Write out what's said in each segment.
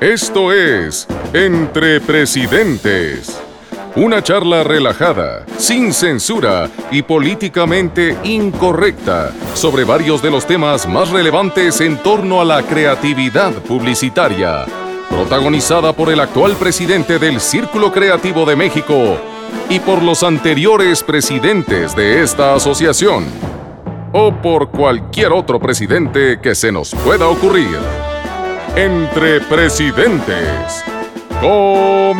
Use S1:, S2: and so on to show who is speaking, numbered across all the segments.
S1: Esto es Entre Presidentes. Una charla relajada, sin censura y políticamente incorrecta sobre varios de los temas más relevantes en torno a la creatividad publicitaria. Protagonizada por el actual presidente del Círculo Creativo de México y por los anteriores presidentes de esta asociación. O por cualquier otro presidente que se nos pueda ocurrir. Entre presidentes. Comenzamos.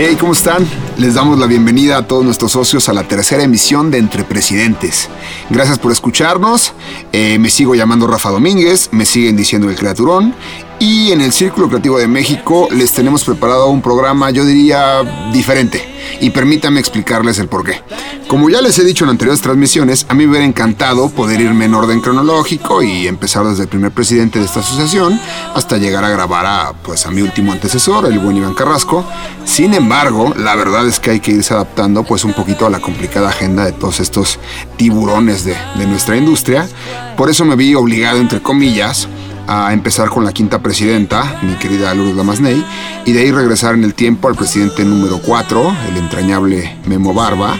S2: Hey, ¿cómo están? Les damos la bienvenida a todos nuestros socios a la tercera emisión de Entre Presidentes. Gracias por escucharnos. Eh, me sigo llamando Rafa Domínguez, me siguen diciendo el Creaturón. Y en el Círculo Creativo de México les tenemos preparado un programa, yo diría, diferente. Y permítanme explicarles el porqué. Como ya les he dicho en anteriores transmisiones, a mí me hubiera encantado poder irme en orden cronológico y empezar desde el primer presidente de esta asociación hasta llegar a grabar a, pues, a mi último antecesor, el buen Iván Carrasco. Sin embargo, la verdad es que hay que irse adaptando pues un poquito a la complicada agenda de todos estos tiburones de, de nuestra industria. Por eso me vi obligado, entre comillas, a empezar con la quinta presidenta, mi querida Lourdes Lamasney, y de ahí regresar en el tiempo al presidente número 4, el entrañable Memo Barba.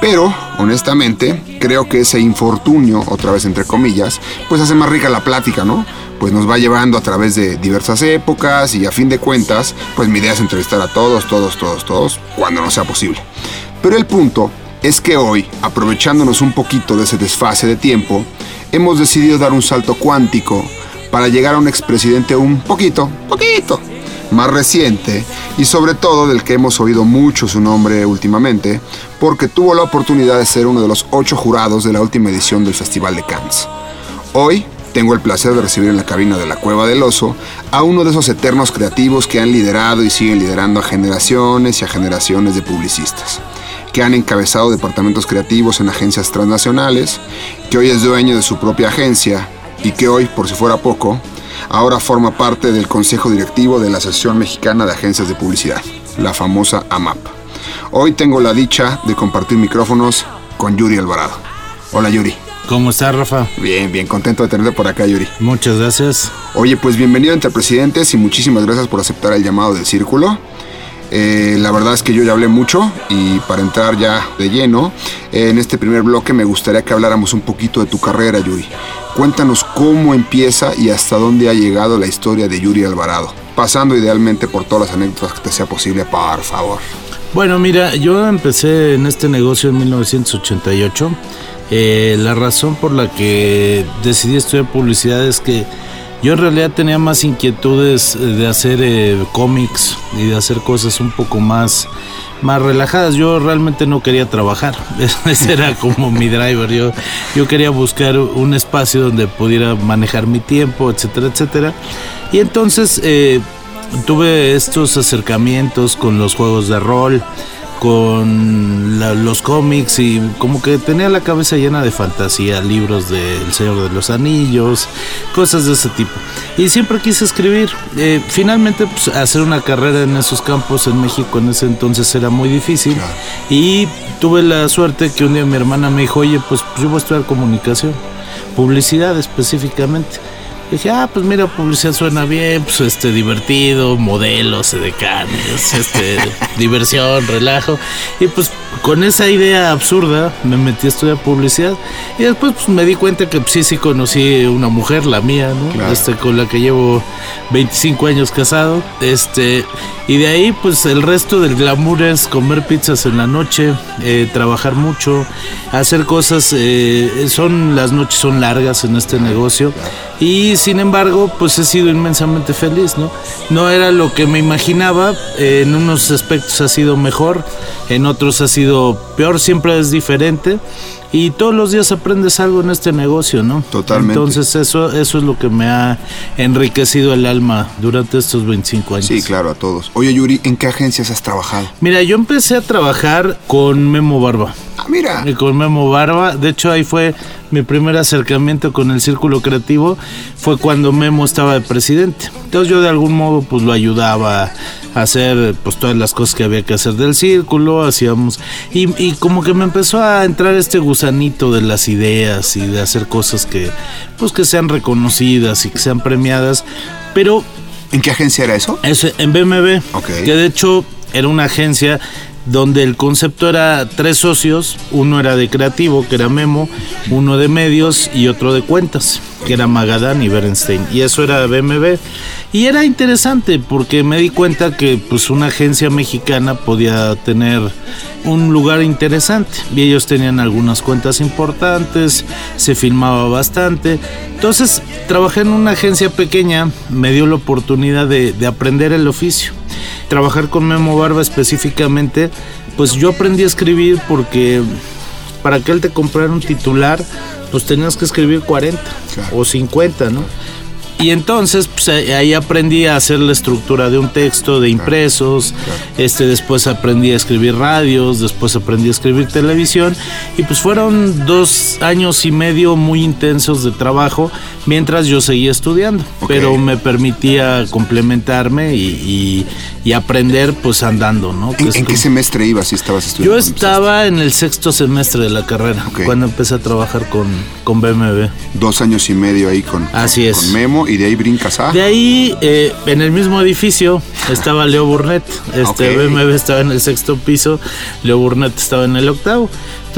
S2: Pero, honestamente, creo que ese infortunio, otra vez entre comillas, pues hace más rica la plática, ¿no? Pues nos va llevando a través de diversas épocas y a fin de cuentas, pues mi idea es entrevistar a todos, todos, todos, todos, cuando no sea posible. Pero el punto es que hoy, aprovechándonos un poquito de ese desfase de tiempo, hemos decidido dar un salto cuántico para llegar a un expresidente un poquito, poquito más reciente y sobre todo del que hemos oído mucho su nombre últimamente, porque tuvo la oportunidad de ser uno de los ocho jurados de la última edición del Festival de Cannes. Hoy tengo el placer de recibir en la cabina de la Cueva del Oso a uno de esos eternos creativos que han liderado y siguen liderando a generaciones y a generaciones de publicistas que han encabezado departamentos creativos en agencias transnacionales, que hoy es dueño de su propia agencia y que hoy, por si fuera poco, ahora forma parte del Consejo Directivo de la Asociación Mexicana de Agencias de Publicidad, la famosa AMAP. Hoy tengo la dicha de compartir micrófonos con Yuri Alvarado. Hola Yuri.
S3: ¿Cómo estás, Rafa?
S2: Bien, bien contento de tenerte por acá, Yuri.
S3: Muchas gracias.
S2: Oye, pues bienvenido entre presidentes y muchísimas gracias por aceptar el llamado del círculo. Eh, la verdad es que yo ya hablé mucho y para entrar ya de lleno, eh, en este primer bloque me gustaría que habláramos un poquito de tu carrera, Yuri. Cuéntanos cómo empieza y hasta dónde ha llegado la historia de Yuri Alvarado, pasando idealmente por todas las anécdotas que te sea posible, por favor.
S3: Bueno, mira, yo empecé en este negocio en 1988. Eh, la razón por la que decidí estudiar publicidad es que yo en realidad tenía más inquietudes eh, de hacer eh, cómics y de hacer cosas un poco más, más relajadas. Yo realmente no quería trabajar. Ese era como mi driver. Yo, yo quería buscar un espacio donde pudiera manejar mi tiempo, etcétera, etcétera. Y entonces eh, tuve estos acercamientos con los juegos de rol con los cómics y como que tenía la cabeza llena de fantasía, libros de El Señor de los Anillos, cosas de ese tipo. Y siempre quise escribir. Eh, finalmente, pues, hacer una carrera en esos campos en México en ese entonces era muy difícil. Y tuve la suerte que un día mi hermana me dijo, oye, pues yo voy a estudiar comunicación, publicidad específicamente dije, ah, pues mira, publicidad suena bien, pues este, divertido, modelos, edecanes, este, diversión, relajo. Y pues con esa idea absurda me metí a estudiar publicidad. Y después pues, me di cuenta que pues, sí, sí conocí una mujer, la mía, ¿no? Este, con la que llevo 25 años casado. Este, y de ahí, pues el resto del glamour es comer pizzas en la noche, eh, trabajar mucho, hacer cosas. Eh, son las noches son largas en este negocio. Y sin embargo, pues he sido inmensamente feliz, ¿no? No era lo que me imaginaba, en unos aspectos ha sido mejor, en otros ha sido peor, siempre es diferente y todos los días aprendes algo en este negocio, ¿no?
S2: Totalmente.
S3: Entonces eso, eso es lo que me ha enriquecido el alma durante estos 25 años.
S2: Sí, claro, a todos. Oye, Yuri, ¿en qué agencias has trabajado?
S3: Mira, yo empecé a trabajar con Memo Barba.
S2: Ah, mira.
S3: Y con Memo Barba. De hecho, ahí fue mi primer acercamiento con el círculo creativo. Fue cuando Memo estaba de presidente. Entonces yo de algún modo pues lo ayudaba a hacer pues todas las cosas que había que hacer del círculo. Hacíamos... Y, y como que me empezó a entrar este gusanito de las ideas y de hacer cosas que pues que sean reconocidas y que sean premiadas. Pero
S2: ¿En qué agencia era eso?
S3: es en BMB,
S2: Ok.
S3: que de hecho era una agencia donde el concepto era tres socios, uno era de creativo, que era Memo, uno de medios y otro de cuentas, que era Magadán y Berenstein. Y eso era BMB. Y era interesante porque me di cuenta que pues una agencia mexicana podía tener un lugar interesante. Y ellos tenían algunas cuentas importantes, se filmaba bastante. Entonces trabajé en una agencia pequeña, me dio la oportunidad de, de aprender el oficio trabajar con Memo Barba específicamente, pues yo aprendí a escribir porque para que él te comprara un titular, pues tenías que escribir 40
S2: Claro.
S3: o 50, ¿no? Y entonces pues, ahí aprendí a hacer la estructura de un texto, de impresos, este después aprendí a escribir radios, después aprendí a escribir televisión y pues fueron dos años y medio muy intensos de trabajo mientras yo seguía estudiando, pero me permitía complementarme y, y- y aprender pues andando, ¿no?
S2: ¿En, qué semestre ibas si estabas estudiando?
S3: yo estaba en el sexto semestre de la carrera cuando empecé a trabajar con, con BMW.
S2: Dos años y medio ahí con,
S3: Así
S2: con-
S3: es.
S2: con Memo y de ahí brincas a...
S3: De ahí, eh, en el mismo edificio, estaba Leo Burnett. Este
S2: Ok.
S3: BMW estaba en el sexto piso, Leo Burnett estaba en el octavo.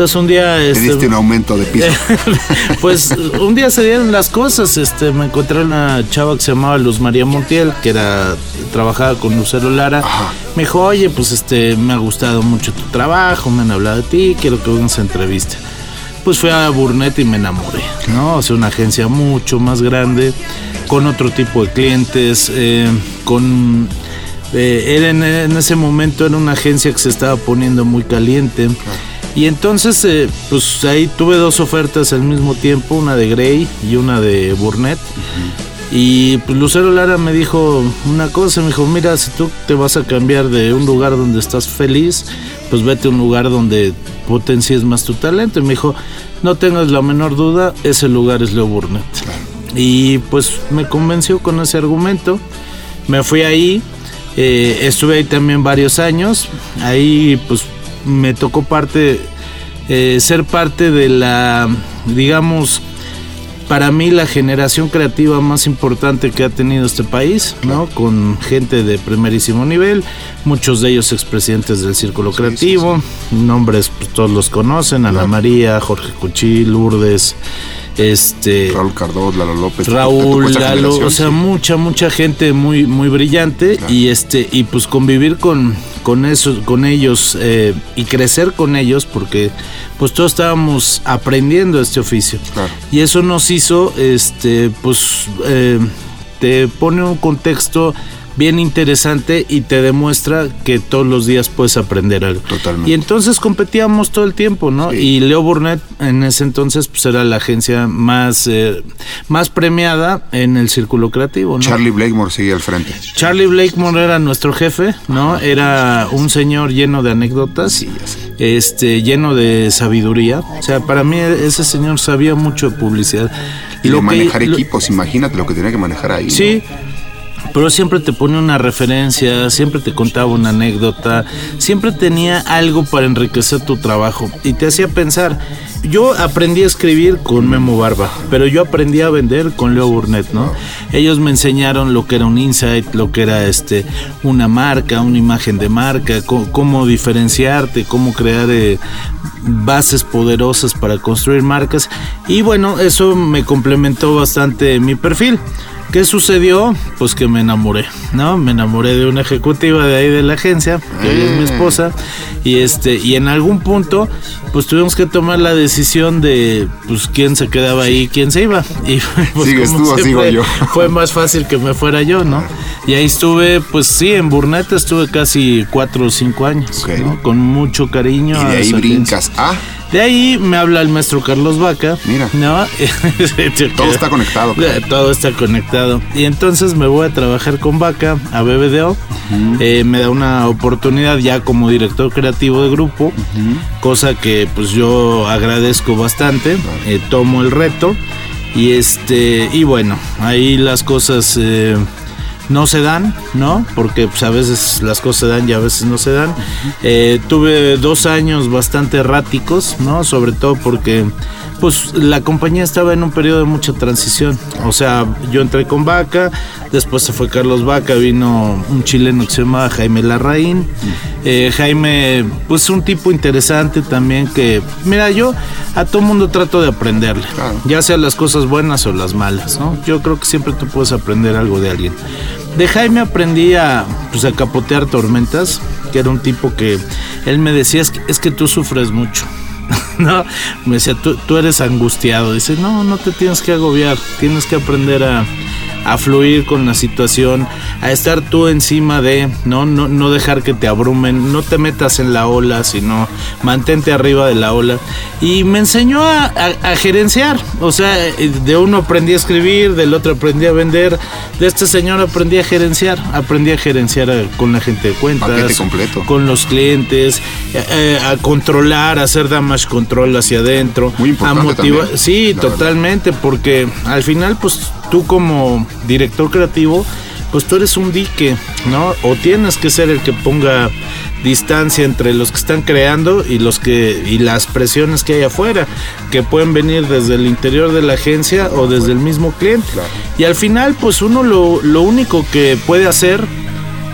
S3: Entonces un día,
S2: Te
S3: este,
S2: diste un aumento de piso.
S3: pues un día se dieron las cosas. Este, me encontré una chava que se llamaba Luz María Montiel, que era trabajaba con Lucero Lara.
S2: Ajá.
S3: Me dijo, oye, pues este, me ha gustado mucho tu trabajo, me han hablado de ti, quiero que vengas a entrevista. Pues fui a Burnett y me enamoré, ¿no? O sea, una agencia mucho más grande, con otro tipo de clientes, eh, con... eh, era en, en ese momento era una agencia que se estaba poniendo muy caliente. Y entonces, eh, pues ahí tuve dos ofertas al mismo tiempo, una de Grey y una de Burnett. Y pues Lucero Lara me dijo una cosa, me dijo, mira, si tú te vas a cambiar de un lugar donde estás feliz, pues vete a un lugar donde potencies más tu talento. Y me dijo, no tengas la menor duda, ese lugar es Leo Burnett. Y pues me convenció con ese argumento. Me fui ahí, eh, estuve ahí también varios años. Ahí pues me tocó parte, eh, ser parte de la, digamos, para mí la generación creativa más importante que ha tenido este país, ¿no? Con gente de primerísimo nivel, muchos de ellos expresidentes del Círculo Creativo, nombres pues, todos los conocen, Ana María, Jorge Cuchí, Lourdes, este
S2: Raúl Cardós, Lalo López.
S3: Raúl, Lalo, o sea,
S2: sí.
S3: mucha, mucha gente muy, muy brillante
S2: Claro.
S3: y este, y pues convivir con, con eso, con ellos eh, y crecer con ellos, porque pues todos estábamos aprendiendo este oficio.
S2: Claro.
S3: Y eso nos hizo, este, pues, eh, te pone un contexto bien interesante y te demuestra que todos los días puedes aprender algo.
S2: Totalmente.
S3: Y entonces competíamos todo el tiempo, ¿no?
S2: Sí.
S3: Y Leo Burnett en ese entonces pues era la agencia más, eh, más premiada en el círculo creativo, ¿no?
S2: Charlie Blakemore seguía al frente.
S3: Charlie Blakemore era nuestro jefe, ¿no? Era un señor lleno de anécdotas, este, lleno de sabiduría. O sea, para mí ese señor sabía mucho de publicidad.
S2: Y
S3: Lo
S2: de
S3: que-
S2: manejar
S3: lo-
S2: equipos, imagínate lo que tenía que manejar ahí. ¿no?
S3: Pero siempre te pone una referencia, siempre te contaba una anécdota, siempre tenía algo para enriquecer tu trabajo y te hacía pensar. Yo aprendí a escribir con Memo Barba, pero yo aprendí a vender con Leo Burnett, ¿no? Ellos me enseñaron lo que era un insight, lo que era este una marca, una imagen de marca, co- cómo, diferenciarte, cómo crear eh, bases poderosas para construir marcas y bueno, eso me complementó bastante mi perfil. ¿Qué sucedió? Pues que me enamoré, ¿no? Me enamoré de una ejecutiva de ahí de la agencia, que hoy es mi esposa, y este, y en algún punto, pues tuvimos que tomar la decisión de, pues, quién se quedaba ahí, quién se iba. Y pues,
S2: Sigues tú o sigo
S3: siempre,
S2: yo.
S3: Fue más fácil que me fuera yo, ¿no? Y ahí estuve, pues sí, en Burnett estuve casi cuatro o cinco años,
S2: Ok.
S3: ¿no? Con mucho cariño.
S2: Y de ahí brincas a...
S3: De ahí me habla el maestro Carlos Vaca.
S2: Mira.
S3: ¿no?
S2: Todo está conectado.
S3: Todo está conectado. Y entonces me voy a trabajar con Vaca a BBDO. Eh, me da una oportunidad ya como director creativo de grupo, cosa que pues yo agradezco bastante. Eh, tomo el reto. Y este, y bueno, ahí las cosas eh, no se dan, ¿no? Porque pues, a veces las cosas se dan y a veces no se dan. Eh, tuve dos años bastante erráticos, ¿no? Sobre todo porque pues la compañía estaba en un periodo de mucha transición. O sea, yo entré con Vaca, después se fue Carlos Vaca, vino un chileno que se llama Jaime Larraín. Eh, Jaime, pues un tipo interesante también que, mira, yo a todo mundo trato de aprenderle, ya sea las cosas buenas o las malas, ¿no? Yo creo que siempre tú puedes aprender algo de alguien. De Jaime aprendí a, pues, a capotear tormentas, que era un tipo que él me decía, es que, es que tú sufres mucho. no, me decía, tú, tú eres angustiado. Dice, no, no te tienes que agobiar, tienes que aprender a, a fluir con la situación, a estar tú encima de, ¿no? No, no dejar que te abrumen, no te metas en la ola, sino mantente arriba de la ola. Y me enseñó a, a, gerenciar, o sea, de uno aprendí a escribir, del otro aprendí a vender, de este señor aprendí a gerenciar, aprendí a gerenciar con la gente de cuentas,
S2: completo.
S3: con los clientes, eh, a controlar, a hacer damage control hacia adentro,
S2: Muy a motivar,
S3: sí, totalmente, porque al final, pues tú como director creativo, pues tú eres un dique, ¿no? O tienes que ser el que ponga distancia entre los que están creando y los que y las presiones que hay afuera, que pueden venir desde el interior de la agencia o desde el mismo cliente. Y al final, pues uno lo, lo único que puede hacer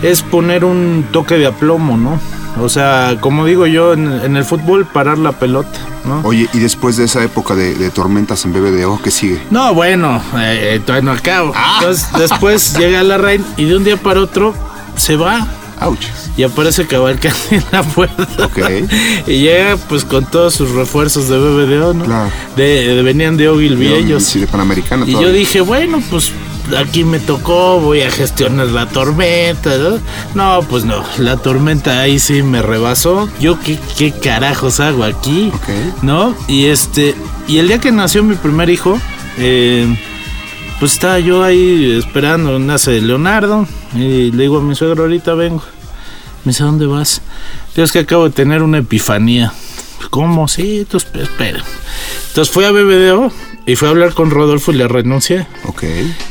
S3: es poner un toque de aplomo, ¿no? O sea, como digo yo en, el fútbol, parar la pelota, ¿no?
S2: Oye, ¿y después de esa época de, tormentas en BBDO, qué sigue?
S3: No, bueno, eh, todavía no acabo. Ah. Entonces, después llega la reina y de un día para otro se va.
S2: Ouch.
S3: Y aparece Cabalcán en la puerta.
S2: Ok.
S3: Y llega pues con todos sus refuerzos de BBDO, ¿no?
S2: Claro.
S3: De, venían de Ogilvy ellos.
S2: Sí, de Panamericana.
S3: Y yo dije, bueno, pues aquí me tocó, voy a gestionar la tormenta. ¿no? pues no, la tormenta ahí sí me rebasó. Yo qué, qué carajos hago aquí, ¿no? Y este, y el día que nació mi primer hijo, eh, pues estaba yo ahí esperando, nace Leonardo, y le digo a mi suegro, ahorita vengo. Me dice, ¿dónde vas? Dios que acabo de tener una epifanía. ¿Cómo? Sí, entonces espera. Entonces fui a BBDO y fue a hablar con Rodolfo y le renuncié.
S2: Ok.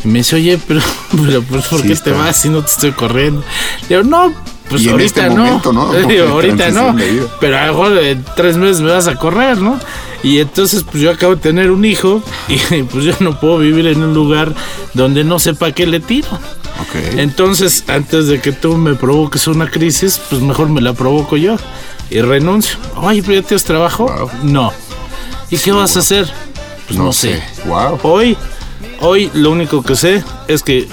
S3: Y me dice, oye, pero, pero pues, ¿por qué te vas si no te estoy corriendo? Le digo, no, pues ahorita
S2: este
S3: no.
S2: Momento, ¿no?
S3: Digo, ahorita no. Pero a lo mejor en tres meses me vas a correr, ¿no? Y entonces, pues yo acabo de tener un hijo y pues yo no puedo vivir en un lugar donde no sepa qué le tiro.
S2: Okay.
S3: Entonces, antes de que tú me provoques una crisis, pues mejor me la provoco yo y renuncio. Oye, pero ya tienes trabajo. No. ¿Y qué vas a hacer? Pues no, sé.
S2: Wow.
S3: Hoy, hoy lo único que sé es que,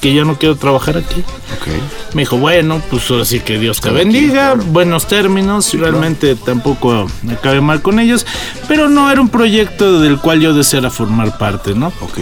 S3: que ya no quiero trabajar aquí.
S2: Okay.
S3: Me dijo, bueno, pues ahora sí que Dios te bendiga, buenos términos, realmente tampoco acabé mal con ellos, pero no era un proyecto del cual yo deseara formar parte, ¿no?
S2: Ok.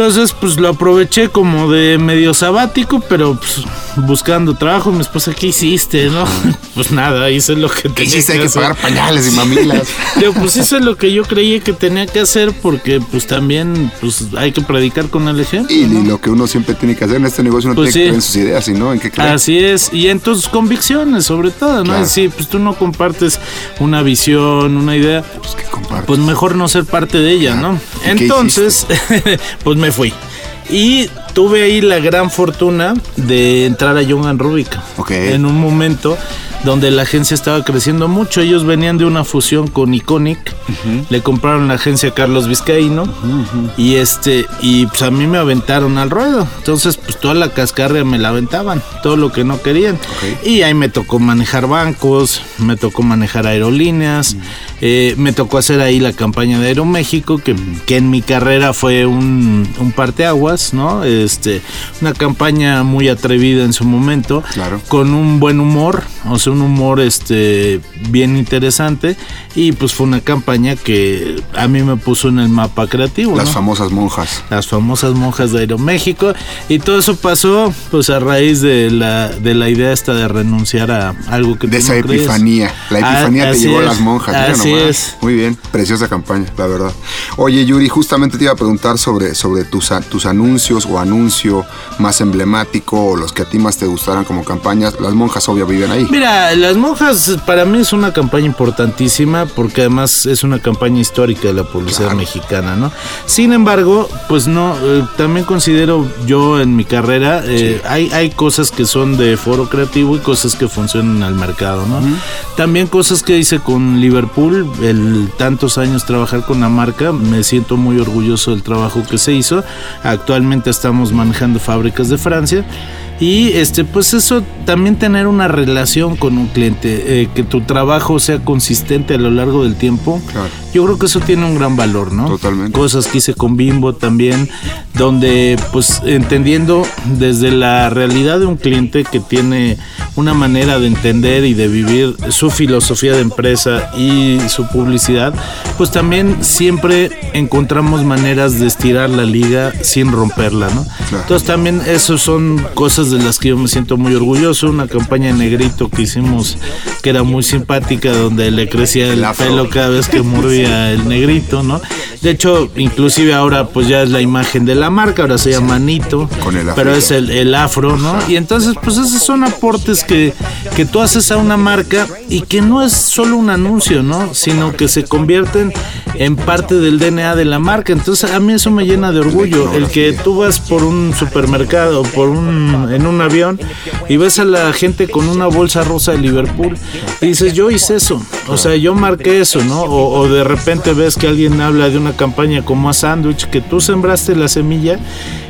S3: Entonces, pues lo aproveché como de medio sabático, pero pues, buscando trabajo. Mi esposa, ¿qué hiciste? No, pues nada, hice lo que
S2: tenía ¿Qué hiciste? Hay que pagar pañales y mamilas.
S3: Yo, pues hice lo que yo creía que tenía que hacer porque, pues también, pues hay que predicar con el ejemplo.
S2: Y, lo que uno siempre tiene que hacer en este negocio, uno pues tiene que creer en sus ideas, ¿no? ¿En qué creer?
S3: Así es, y en tus convicciones, sobre todo, ¿no? Si pues tú no compartes una visión, una idea,
S2: pues,
S3: pues mejor no ser parte de ella, ¿no? Entonces, pues me fui. Y tuve ahí la gran fortuna de entrar a Young Rubik. En un momento donde la agencia estaba creciendo mucho. Ellos venían de una fusión con Iconic, le compraron la agencia Carlos Vizcaíno y este y pues a mí me aventaron al ruedo. Entonces pues toda la cascarria me la aventaban, todo lo que no querían. Y ahí me tocó manejar bancos, me tocó manejar aerolíneas, eh, me tocó hacer ahí la campaña de Aeroméxico, que, que en mi carrera fue un, un parteaguas, ¿no? Este, una campaña muy atrevida en su momento, con un buen humor, o sea, un humor este bien interesante y pues fue una campaña que a mí me puso en el mapa creativo.
S2: Las famosas monjas.
S3: Las famosas monjas de Aeroméxico y todo eso pasó pues a raíz de la, de la idea esta de renunciar a algo que...
S2: De esa epifanía. La epifanía te llevó a las monjas.
S3: Así Así es.
S2: Muy bien, preciosa campaña, la verdad. Oye, Yuri, justamente te iba a preguntar sobre, sobre tus, tus anuncios o anuncio más emblemático o los que a ti más te gustaran como campañas. Las monjas, obvio, viven ahí.
S3: Mira, las monjas para mí es una campaña importantísima porque además es una campaña histórica de la publicidad mexicana, ¿no? Sin embargo, pues no, eh, también considero yo en mi carrera, eh, hay, hay cosas que son de foro creativo y cosas que funcionan al mercado, ¿no? También cosas que hice con Liverpool, el tantos años trabajar con la marca, me siento muy orgulloso del trabajo que se hizo. Actualmente estamos manejando fábricas de Francia y este, pues eso, también tener una relación con un cliente, eh, que tu trabajo sea consistente a lo largo del tiempo. Yo creo que eso tiene un gran valor, ¿no?
S2: Totalmente.
S3: Cosas que hice con Bimbo también, donde pues entendiendo desde la realidad de un cliente que tiene una manera de entender y de vivir su filosofía de empresa y su publicidad, pues también siempre encontramos maneras de estirar la liga sin romperla, ¿no? Entonces también eso son cosas de las que yo me siento muy orgulloso, una campaña negrito que hicimos que era muy simpática, donde le crecía el, pelo cada vez que mordía el negrito, ¿no? De hecho, inclusive ahora pues ya es la imagen de la marca, ahora se llama Nito, pero es el, el afro, ¿no? Y entonces pues esos son aportes que, tú haces a una marca y que no es solo un anuncio, ¿no? Sino que se convierten en parte del DNA de la marca. Entonces a mí eso me llena de orgullo, el que tú vas por un supermercado, por un en un avión y ves a la gente con una bolsa rosa de Liverpool y dices, yo hice eso, o sea, yo marqué eso, ¿no? O, de repente ves que alguien habla de una campaña como a Sandwich, que tú sembraste la semilla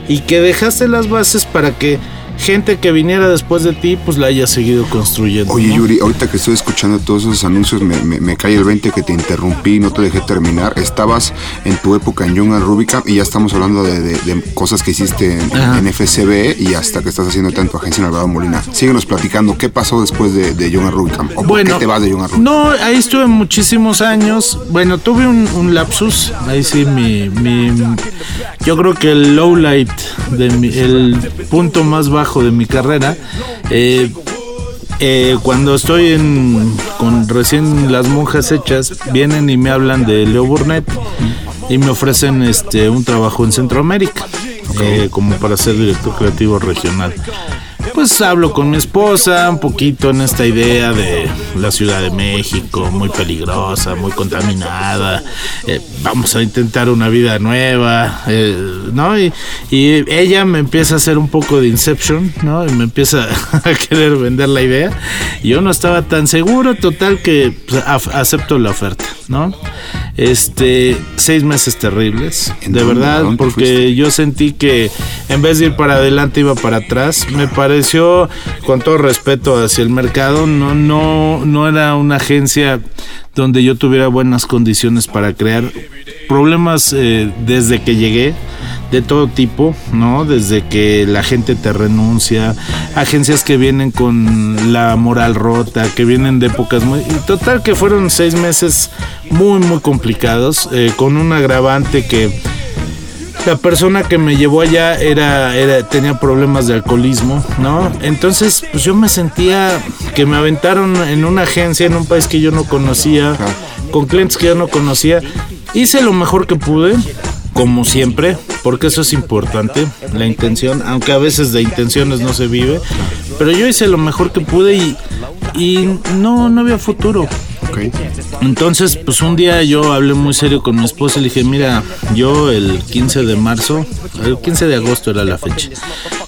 S3: y que dejaste las bases para que gente que viniera después de ti, pues la haya seguido construyendo.
S2: Oye, Yuri, ahorita que estoy escuchando todos esos anuncios, me, cae el 20 que te interrumpí, no te dejé terminar. Estabas en tu época en Young and Rubicam y ya estamos hablando de, cosas que hiciste en, FCB y hasta que estás haciendo tanto agencia en Alvarado Molina. Síguenos platicando, ¿qué pasó después de, de Young and Rubicam?
S3: ¿O por qué te vas de Young and Rubicam? No, ahí estuve muchísimos años. Bueno, tuve un, lapsus, ahí sí, mi, mi, yo creo que el low light, de el punto más bajo de mi carrera. Eh, eh, cuando estoy en, con recién las monjas hechas, vienen y me hablan de Leo Burnett y me ofrecen este un trabajo en Centroamérica, eh, como para ser director creativo regional pues hablo con mi esposa un poquito en esta idea de la Ciudad de México, muy peligrosa, muy contaminada, eh, vamos a intentar una vida nueva, eh, ¿no? Y, ella me empieza a hacer un poco de Inception, ¿no? Y me empieza a querer vender la idea. Yo no estaba tan seguro, total que pues, acepto la oferta, ¿no? Este, seis meses terribles, de verdad, porque yo sentí que en vez de ir para adelante iba para atrás. Me pareció, con todo respeto hacia el mercado, no, no, no era una agencia donde yo tuviera buenas condiciones para crear problemas eh, desde que llegué de todo tipo, ¿no? Desde que la gente te renuncia, agencias que vienen con la moral rota, que vienen de épocas muy... Total que fueron seis meses muy, muy complicados, eh, con un agravante que la persona que me llevó allá era, era, tenía problemas de alcoholismo, ¿no? Entonces, pues yo me sentía que me aventaron en una agencia en un país que yo no conocía, con clientes que yo no conocía. Hice lo mejor que pude, como siempre, porque eso es importante, la intención, aunque a veces de intenciones no se vive, pero yo hice lo mejor que pude y, y no, no había futuro. Entonces, pues un día yo hablé muy serio con mi esposa y le dije, mira, yo el 15 de marzo, el 15 de agosto era la fecha.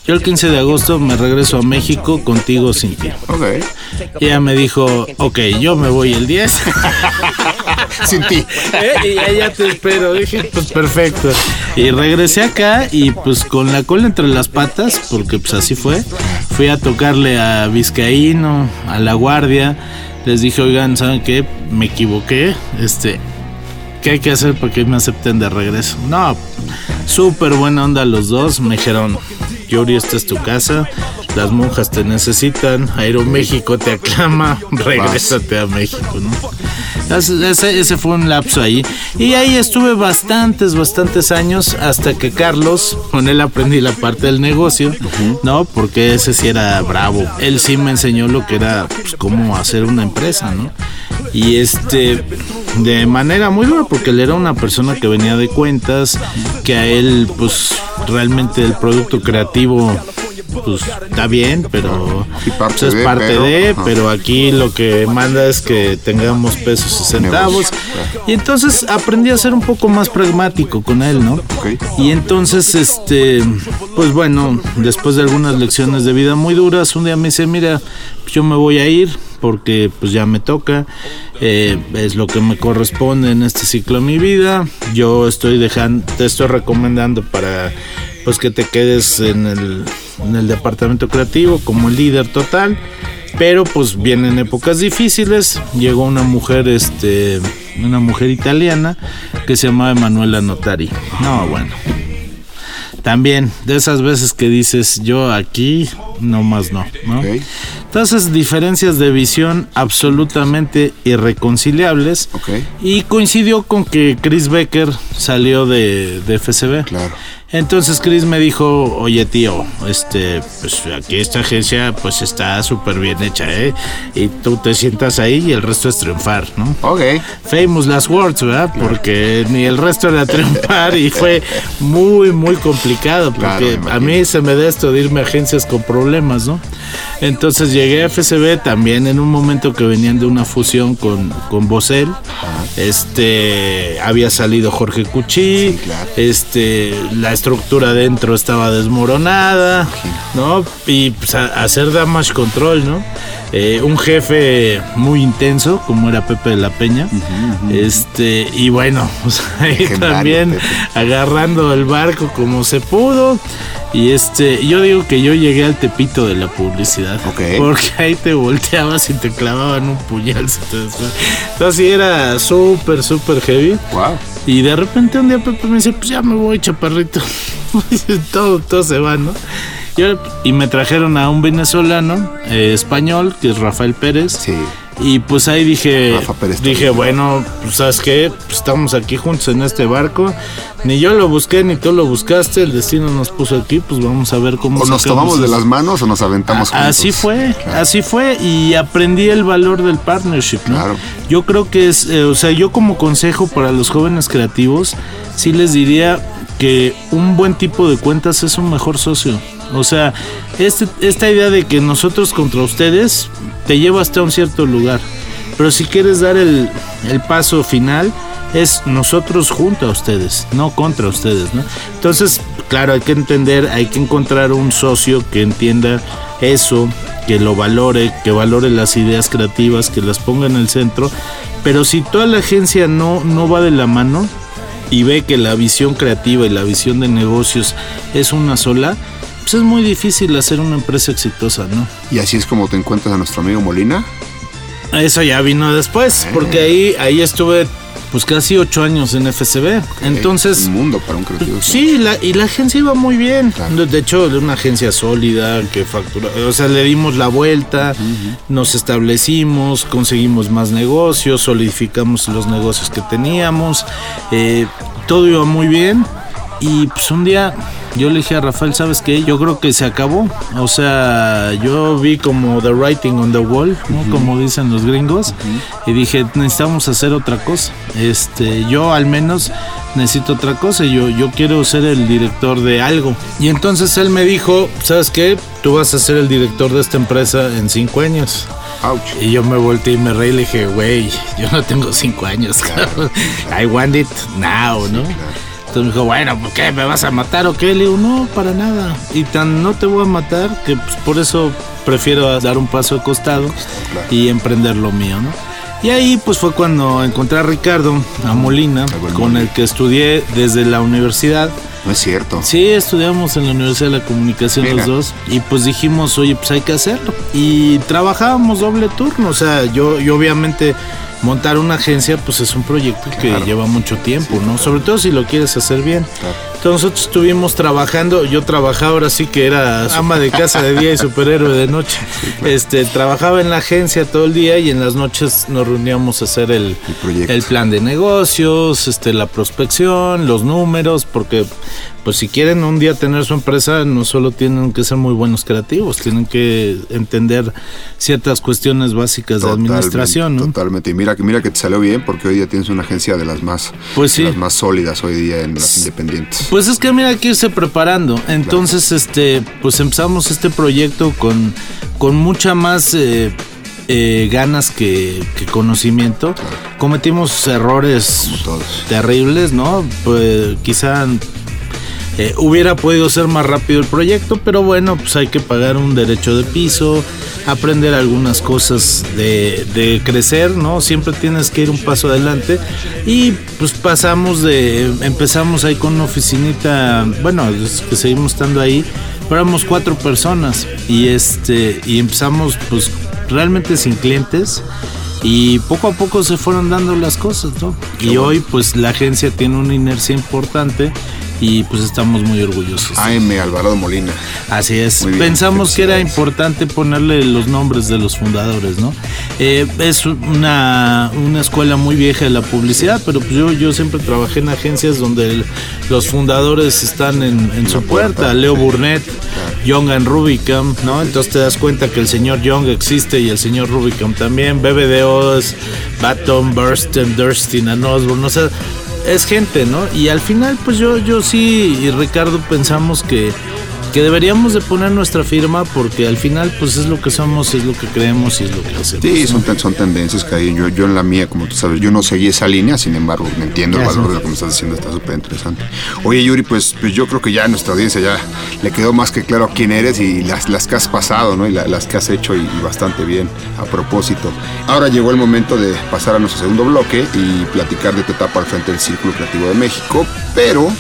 S3: Yo el 15 de agosto me regreso a México contigo sin ti. Y ella me dijo, ok, yo me voy el 10.
S2: sin ti.
S3: ¿Eh? Y allá te espero. Dije, pues perfecto. Y regresé acá y pues con la cola entre las patas, porque pues así fue, fui a tocarle a Vizcaíno, a La Guardia les dije, oigan, ¿saben qué? Me equivoqué. Este, ¿qué hay que hacer para que me acepten de regreso? No, súper buena onda los dos. Me dijeron, Yuri, esta es tu casa. Las monjas te necesitan. Aeroméxico te aclama. Regrésate a México, ¿no? Ese, ese, fue un lapso ahí. Y ahí estuve bastantes, bastantes años hasta que Carlos, con él aprendí la parte del negocio, ¿no? Porque ese sí era bravo. Él sí me enseñó lo que era, pues, cómo hacer una empresa, ¿no? Y este, de manera muy dura, porque él era una persona que venía de cuentas, que a él, pues realmente el producto creativo pues está bien, pero pues, es parte de, pero, aquí lo que manda es que tengamos pesos y centavos. Y entonces aprendí a ser un poco más pragmático con él, ¿no? Y entonces, este, pues bueno, después de algunas lecciones de vida muy duras, un día me dice, mira, yo me voy a ir porque pues ya me toca, eh, es lo que me corresponde en este ciclo de mi vida, yo estoy dejando, te estoy recomendando para pues que te quedes en el, en el departamento creativo como líder total. Pero pues vienen épocas difíciles. Llegó una mujer, este, una mujer italiana que se llamaba Emanuela Notari. No, bueno. También de esas veces que dices yo aquí, no más no, ¿no? Entonces, diferencias de visión absolutamente irreconciliables. Y coincidió con que Chris Becker salió de, de FCB. Claro. Entonces Chris me dijo, oye tío, este, pues aquí esta agencia pues está súper bien hecha, ¿eh? Y tú te sientas ahí y el resto es triunfar, ¿no?
S2: Ok.
S3: Famous last words, ¿verdad? Porque ni el resto era triunfar y fue muy, muy complicado porque a mí se me da esto de irme a agencias con problemas, ¿no? Entonces llegué a FCB también en un momento que venían de una fusión con, con Bosel. Este, había salido Jorge Cuchí, este, la estructura dentro estaba desmoronada, ¿no? Y pues, hacer damage control, ¿no? Eh, un jefe muy intenso, como era Pepe de la Peña. Este, y bueno, pues, ahí también agarrando el barco como se pudo. Y este, yo digo que yo llegué al tepito de la publicidad. Porque ahí te volteabas y te clavaban un puñal. Entonces sí era súper, súper heavy. Wow. Y de repente un día Pepe me dice, pues ya me voy, chaparrito. todo, todo se va, ¿no? Y, me trajeron a un venezolano eh, español, que es Rafael Pérez. Sí. Y pues ahí dije, dije, bueno, pues sabes qué, pues estamos aquí juntos en este barco. Ni yo lo busqué, ni tú lo buscaste, el destino nos puso aquí, pues vamos a ver cómo...
S2: O nos tomamos de las manos o nos aventamos juntos.
S3: Así fue, así fue, y aprendí el valor del partnership, ¿no? Claro. Yo creo que es, eh, o sea, yo como consejo para los jóvenes creativos, sí les diría que un buen tipo de cuentas es un mejor socio. O sea, este, esta idea de que nosotros contra ustedes te lleva hasta un cierto lugar. Pero si quieres dar el, paso final, es nosotros junto a ustedes, no contra ustedes, ¿no? Entonces, claro, hay que entender, hay que encontrar un socio que entienda eso, que lo valore, que valore las ideas creativas, que las ponga en el centro. Pero si toda la agencia no, no va de la mano y ve que la visión creativa y la visión de negocios es una sola, pues es muy difícil hacer una empresa exitosa, ¿no?
S2: Y así es como te encuentras a nuestro amigo Molina.
S3: Eso ya vino después, porque ahí, ahí estuve pues casi ocho años en FCB. Entonces.
S2: Un mundo para un creativo.
S3: Sí, y la agencia iba muy bien. De hecho, de una agencia sólida que factura. O sea, le dimos la vuelta, nos establecimos, conseguimos más negocios, solidificamos los negocios que teníamos. Eh, todo iba muy bien. Y pues un día yo le dije a Rafael, ¿sabes qué? Yo creo que se acabó. O sea, yo vi como the writing on the wall, ¿no? Como dicen los gringos. Y dije, necesitamos hacer otra cosa. Este, yo al menos necesito otra cosa. Yo, yo quiero ser el director de algo. Y entonces él me dijo, ¿sabes qué? Tú vas a ser el director de esta empresa en cinco años. Y yo me volteé y me reí y le dije, güey, yo no tengo cinco años. I want it now, ¿no? Entonces me dijo, bueno, ¿por qué? ¿Me vas a matar o qué? Le digo, no, para nada. Y tan no te voy a matar que pues, por eso prefiero dar un paso de costado y emprender lo mío, ¿no? Y ahí pues fue cuando encontré a Ricardo, a Molina, con el que estudié desde la universidad.
S2: No es cierto.
S3: Sí, estudiamos en la Universidad de la Comunicación los dos y pues dijimos, oye, pues hay que hacerlo. Y trabajábamos doble turno, o sea, yo, yo obviamente montar una agencia pues es un proyecto que lleva mucho tiempo, ¿no? Sobre todo si lo quieres hacer bien. Entonces nosotros estuvimos trabajando, yo trabajaba ahora sí que era ama de casa de día y superhéroe de noche. Este, trabajaba en la agencia todo el día y en las noches nos reuníamos a hacer el, el, plan de negocios, este, la prospección, los números, porque pues si quieren un día tener su empresa, no solo tienen que ser muy buenos creativos, tienen que entender ciertas cuestiones básicas de administración. ¿no?
S2: Totalmente. Y mira que mira que te salió bien porque hoy día tienes una agencia de las más,
S3: pues
S2: las más sólidas hoy día en las independientes.
S3: Pues es que mira hay que irse preparando. Entonces, este, pues empezamos este proyecto con, con mucha más eh, eh, ganas que, conocimiento. Cometimos errores terribles, ¿no? Pues quizá eh, hubiera podido ser más rápido el proyecto, pero bueno, pues hay que pagar un derecho de piso, aprender algunas cosas de, crecer, ¿no? Siempre tienes que ir un paso adelante y pues pasamos de, empezamos ahí con una oficinita, bueno, que seguimos estando ahí, pero éramos cuatro personas y este, y empezamos pues realmente sin clientes y poco a poco se fueron dando las cosas, ¿no? y hoy pues la agencia tiene una inercia importante y pues estamos muy orgullosos.
S2: AM Alvarado Molina.
S3: Así es. Pensamos que era importante ponerle los nombres de los fundadores, ¿no? Eh, es una, una, escuela muy vieja de la publicidad, pero pues yo, yo siempre trabajé en agencias donde los fundadores están en, su puerta. Leo Burnett, Young and Rubicam, ¿no? Entonces te das cuenta que el señor Young existe y el señor Rubicam también. BBDOs, Baton, Bursten, Durstin, Osborne. O sea, es gente, ¿no? Y al final, pues yo, yo sí y Ricardo pensamos que que deberíamos de poner nuestra firma porque al final pues es lo que somos, es lo que creemos y es lo que hacemos.
S2: Sí, son, son tendencias que hay. Yo, yo en la mía, como tú sabes, yo no seguí esa línea, sin embargo, me entiendo el valor de lo que me estás diciendo, está súper interesante. Oye, Yuri, pues, pues yo creo que ya a nuestra audiencia ya le quedó más que claro quién eres y las, las que has pasado, ¿no? Y las que has hecho y, bastante bien a propósito. Ahora llegó el momento de pasar a nuestro segundo bloque y platicar de tu etapa al frente del Círculo Creativo de México, pero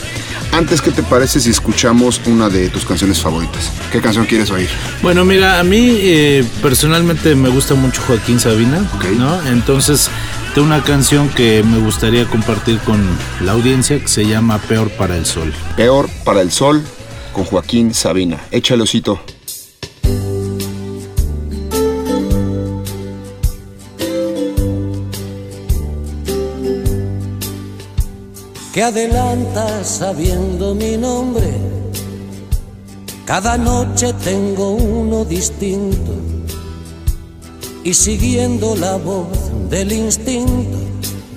S2: antes, ¿qué te parece si escuchamos una de tus canciones favoritas? ¿Qué canción quieres oír?
S3: Bueno, mira, a mí eh, personalmente me gusta mucho Joaquín Sabina, ¿no? Entonces, tengo una canción que me gustaría compartir con la audiencia que se llama Peor para el Sol.
S2: Peor para el Sol con Joaquín Sabina. Échale osito.
S4: Que adelanta sabiendo mi nombre. Cada noche tengo uno distinto y siguiendo la voz del instinto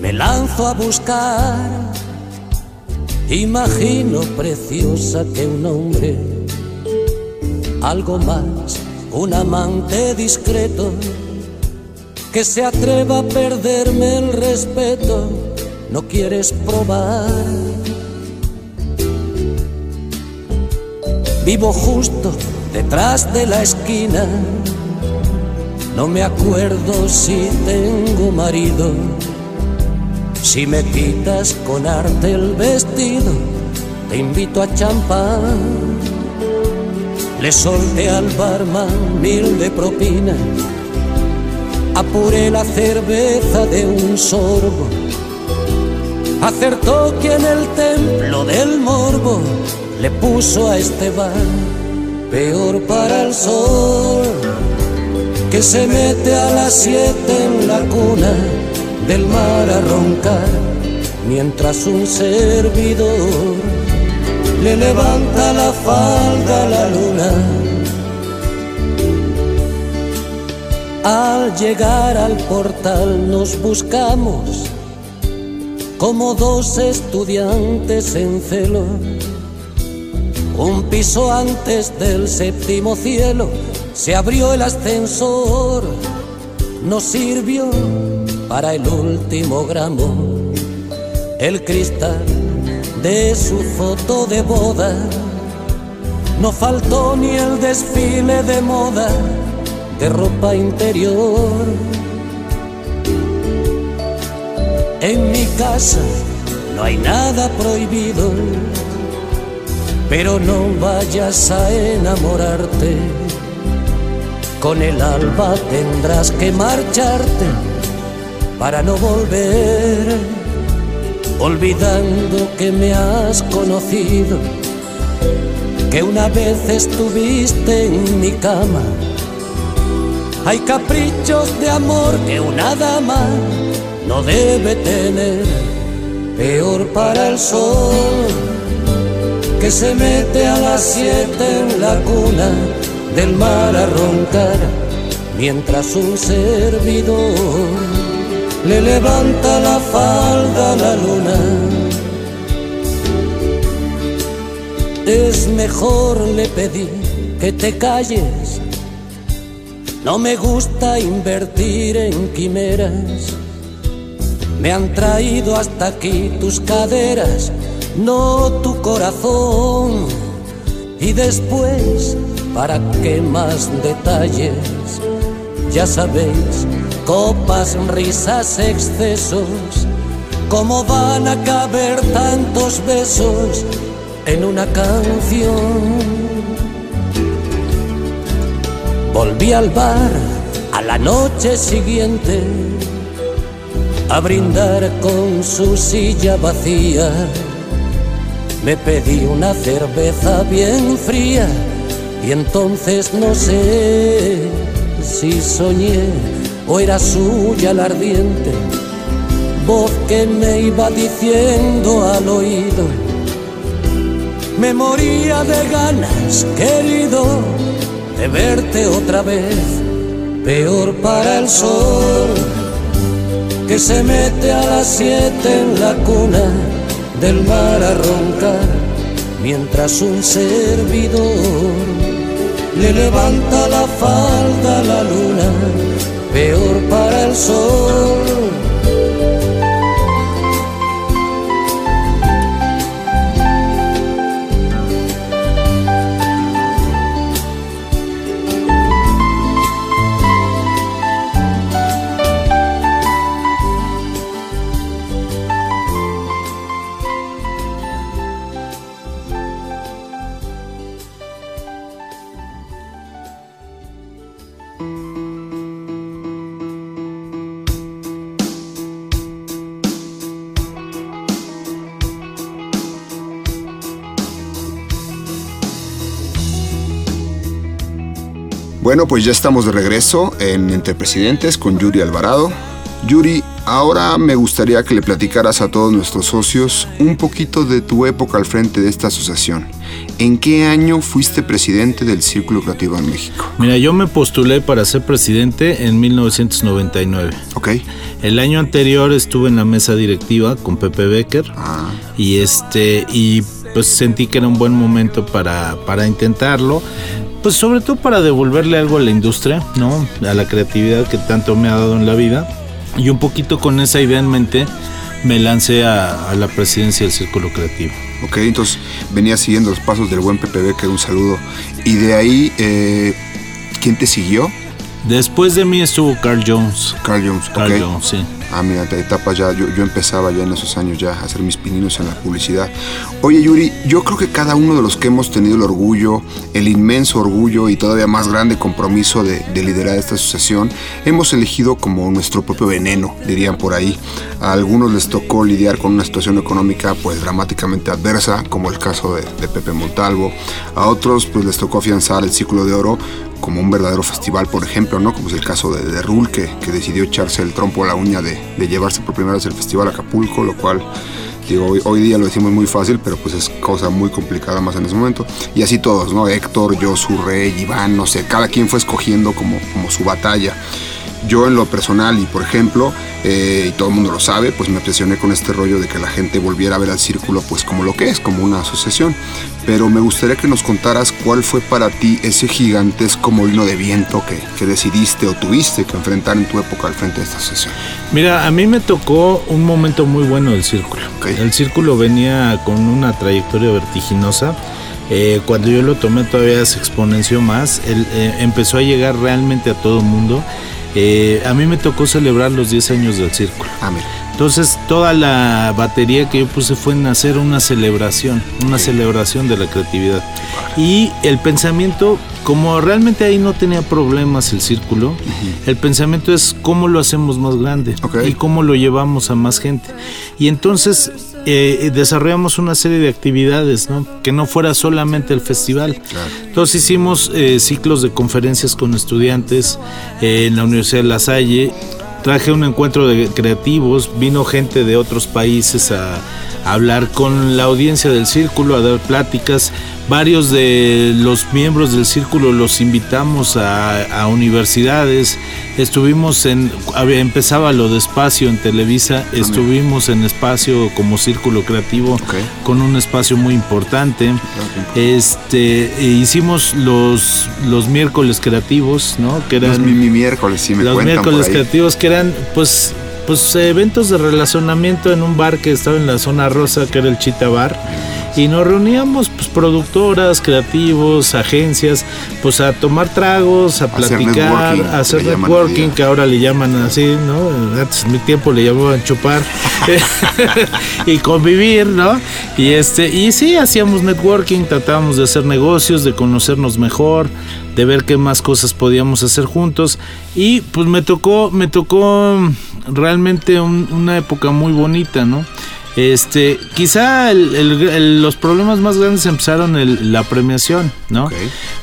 S4: me lanzo a buscar. Imagino preciosa que un hombre, algo más, un amante discreto, que se atreva a perderme el respeto no quieres probar. Vivo justo detrás de la esquina, no me acuerdo si tengo marido. Si me quitas con arte el vestido, te invito a champán. Le solté al barman mil de propina, apuré la cerveza de un sorbo acertó que en el templo del morbo le puso a Esteban peor para el sol que se mete a las siete en la cuna del mar a roncar mientras un servidor le levanta la falda a la luna. Al llegar al portal nos buscamos como dos estudiantes en celo. Un piso antes del séptimo cielo se abrió el ascensor, nos sirvió para el último gramo el cristal de su foto de boda. No faltó ni el desfile de moda de ropa interior En mi casa no hay nada prohibido, pero no vayas a enamorarte. Con el alba tendrás que marcharte para no volver. olvidando que me has conocido, que una vez estuviste en mi cama. Hay caprichos de amor que una dama no debe tener, peor para el sol que se mete a las siete en la cuna del mar a roncar, mientras un servidor le levanta la falda a la luna. Es mejor le pedí que te calles. No me gusta invertir en quimeras. Me han traído hasta aquí tus caderas, no tu corazón. Y después ¿Para qué más detalles? Ya sabéis, copas, risas, excesos, ¿cómo van a caber tantos besos en una canción? Volví al bar a la noche siguiente a brindar con su silla vacía. Me pedí una cerveza bien fría y entonces no sé si soñé o era suya la ardiente voz que me iba diciendo al oído. Me moría de ganas, querido, de verte otra vez. Peor para el sol que se mete a las siete en la cuna del mar a roncar, mientras un servidor le levanta la falda la luna, peor para el sol.
S2: Bueno, pues ya estamos de regreso en Entre Presidentes con Yuri Alvarado. Yuri, ahora me gustaría que le platicaras a todos nuestros socios un poquito de tu época al frente de esta asociación. ¿En qué año fuiste presidente del Círculo Creativo en México?
S3: Mira, yo me postulé para ser presidente en 1999.
S2: Ok.
S3: El año anterior estuve en la mesa directiva con Pepe Becker
S2: Ah,
S3: y este y pues sentí que era un buen momento para, para intentarlo. Pues sobre todo para devolverle algo a la industria, ¿no? A la creatividad que tanto me ha dado en la vida. Y un poquito con esa idea en mente me lancé a, a la presidencia del Círculo Creativo.
S2: ok, entonces venía siguiendo los pasos del buen Pepe Becker, un saludo. Y de ahí, eh, ¿quién te siguió?
S3: Después de mí estuvo Carl Jones.
S2: Carl Jones,
S3: Carl. Jones, sí.
S2: Ah, mira, de etapa ya, yo, yo empezaba ya en esos años ya a hacer mis pininos en la publicidad. Oye, Yuri, yo creo que cada uno de los que hemos tenido el orgullo, el inmenso orgullo y todavía más grande compromiso de, de liderar esta asociación, hemos elegido como nuestro propio veneno, dirían por ahí. A algunos les tocó lidiar con una situación económica pues dramáticamente adversa, como el caso de, de Pepe Montalvo. A otros pues les tocó afianzar el ciclo de oro como un verdadero festival, por ejemplo, ¿no? Como es el caso de, de Rul, que, que decidió echarse el trompo a la uña de, de llevarse por primera vez el festival a Acapulco, lo cual, digo, hoy, hoy día lo decimos muy fácil, pero pues es cosa muy complicada más en ese momento. Y así todos, ¿no? Héctor, Josu, Rey, Iván, no sé, cada quien fue escogiendo como, como su batalla. Yo en lo personal y por ejemplo, eh, y todo el mundo lo sabe, pues me obsesioné con este rollo de que la gente volviera a ver al círculo pues como lo que es, como una asociación. Pero me gustaría que nos contaras cuál fue para ti ese gigantesco molino de viento que, que decidiste o tuviste que enfrentar en tu época al frente de esta asociación.
S3: Mira, a mí me tocó un momento muy bueno del círculo.
S2: Ok.
S3: El círculo venía con una trayectoria vertiginosa. Eh, cuando yo lo tomé todavía se exponenció más. Él, eh, empezó a llegar realmente a todo el mundo. Eh, a mí me tocó celebrar los 10 años del círculo.
S2: Ah, mira.
S3: Entonces toda la batería que yo puse fue en hacer una celebración, una celebración de la creatividad. Y el pensamiento, como realmente ahí no tenía problemas el círculo, el pensamiento es cómo lo hacemos más grande y cómo lo llevamos a más gente. Y entonces eh, desarrollamos una serie de actividades, ¿no? Que no fuera solamente el festival. Entonces hicimos eh, ciclos de conferencias con estudiantes eh, en la Universidad de La Salle. Traje un encuentro de creativos, vino gente de otros países a hablar con la audiencia del círculo, a dar pláticas. Varios de los miembros del círculo los invitamos a, universidades. Estuvimos en, empezaba lo de espacio en Televisa, estuvimos en espacio como círculo creativo con un espacio muy importante. Este, e hicimos los, los miércoles creativos, ¿no?
S2: Que eran los miércoles, sí me
S3: Los miércoles creativos que eran, pues, pues eventos de relacionamiento en un bar que estaba en la zona rosa, que era el Chita Bar y nos reuníamos pues productoras, creativos, agencias, pues a tomar tragos, a platicar, a hacer networking, que ahora le llaman así, ¿no? Antes en mi tiempo le llamaban chupar y convivir, ¿no? Y este, y sí, hacíamos networking, tratábamos de hacer negocios, de conocernos mejor, de ver qué más cosas podíamos hacer juntos y pues me tocó me tocó realmente una época muy bonita no este, quizá los problemas más grandes empezaron la premiación, ¿no?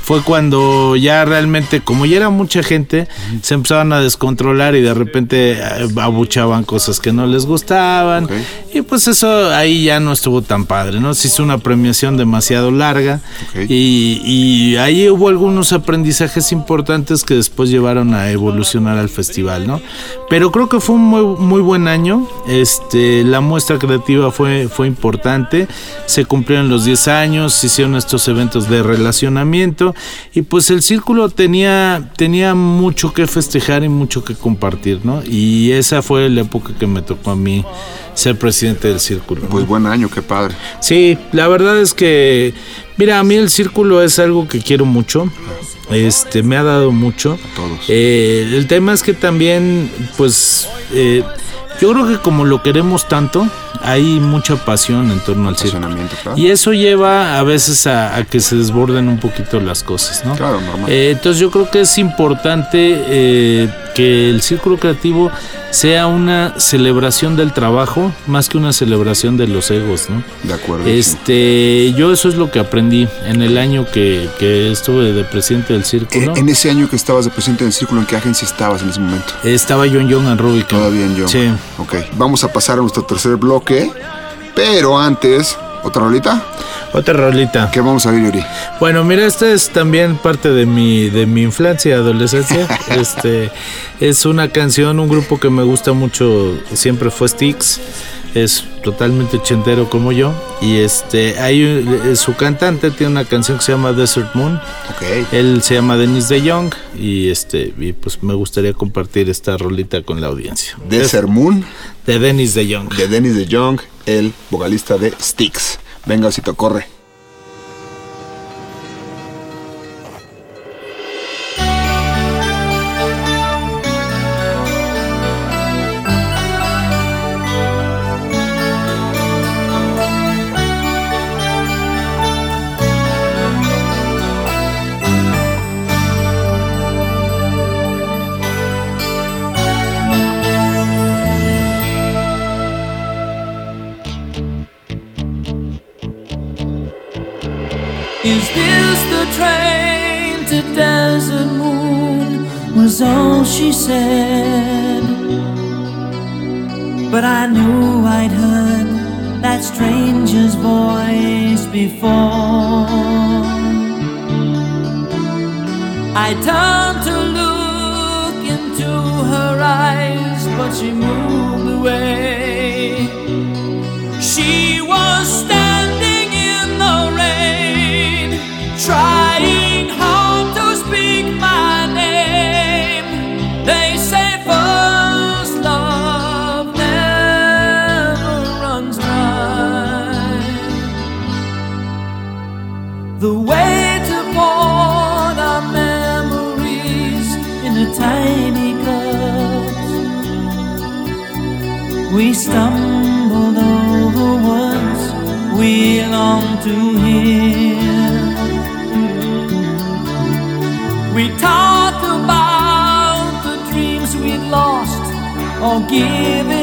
S3: Fue cuando ya realmente, como ya era mucha gente, se empezaban a descontrolar y de repente eh, abuchaban cosas que no les gustaban. Y pues eso ahí ya no estuvo tan padre, ¿no? Se hizo una premiación demasiado larga y, y, ahí hubo algunos aprendizajes importantes que después llevaron a evolucionar al festival, ¿no? Pero creo que fue un muy, muy buen año. Este, la muestra fue, fue importante. Se cumplieron los 10 años, se hicieron estos eventos de relacionamiento y pues el círculo tenía, tenía mucho que festejar y mucho que compartir, ¿no? Y esa fue la época que me tocó a mí ser presidente del círculo.
S2: Pues buen año, qué padre.
S3: Sí, la verdad es que, mira, a mí el círculo es algo que quiero mucho. Este, me ha dado mucho.
S2: todos.
S3: Eh, el tema es que también, pues, eh, yo creo que como lo queremos tanto, hay mucha pasión en torno al círculo. Y eso lleva a veces a, que se desborden un poquito las cosas, ¿no?
S2: Claro, normal.
S3: Eh, entonces yo creo que es importante eh, que el círculo creativo sea una celebración del trabajo más que una celebración de los egos, ¿no?
S2: De acuerdo.
S3: Este, yo eso es lo que aprendí en el año que, estuve de presidente del círculo.
S2: En, ese año que estabas de presidente del círculo, ¿en qué agencia estabas en ese momento?
S3: Estaba yo en Young and Rubik.
S2: Todavía en Young.
S3: Sí.
S2: Ok, vamos a pasar a nuestro tercer bloque, pero antes, ¿otra rolita?
S3: Otra rolita.
S2: ¿Qué vamos a ver, Yuri?
S3: Bueno, mira, esta es también parte de mi, de mi infancia adolescencia. este es una canción, un grupo que me gusta mucho, siempre fue Styx. Es totalmente ochentero como yo. Y este, hay eh, su cantante tiene una canción que se llama Desert Moon.
S2: Okay.
S3: Él se llama Dennis de Young. Y este, y pues me gustaría compartir esta rolita con la audiencia.
S2: Desert Moon.
S3: De Dennis de Young.
S2: De Dennis de Young, el vocalista de Styx. Venga, Osito, corre.
S5: Train Desert Moon? Was all she said. But I knew I'd heard that stranger's voice before. I turned to look into her eyes, but she moved away. She was standing. Trying hard to speak my name. They say first love never runs dry. The way to pour our memories in a tiny cup. We stumbled over words we long to hear.
S2: giving.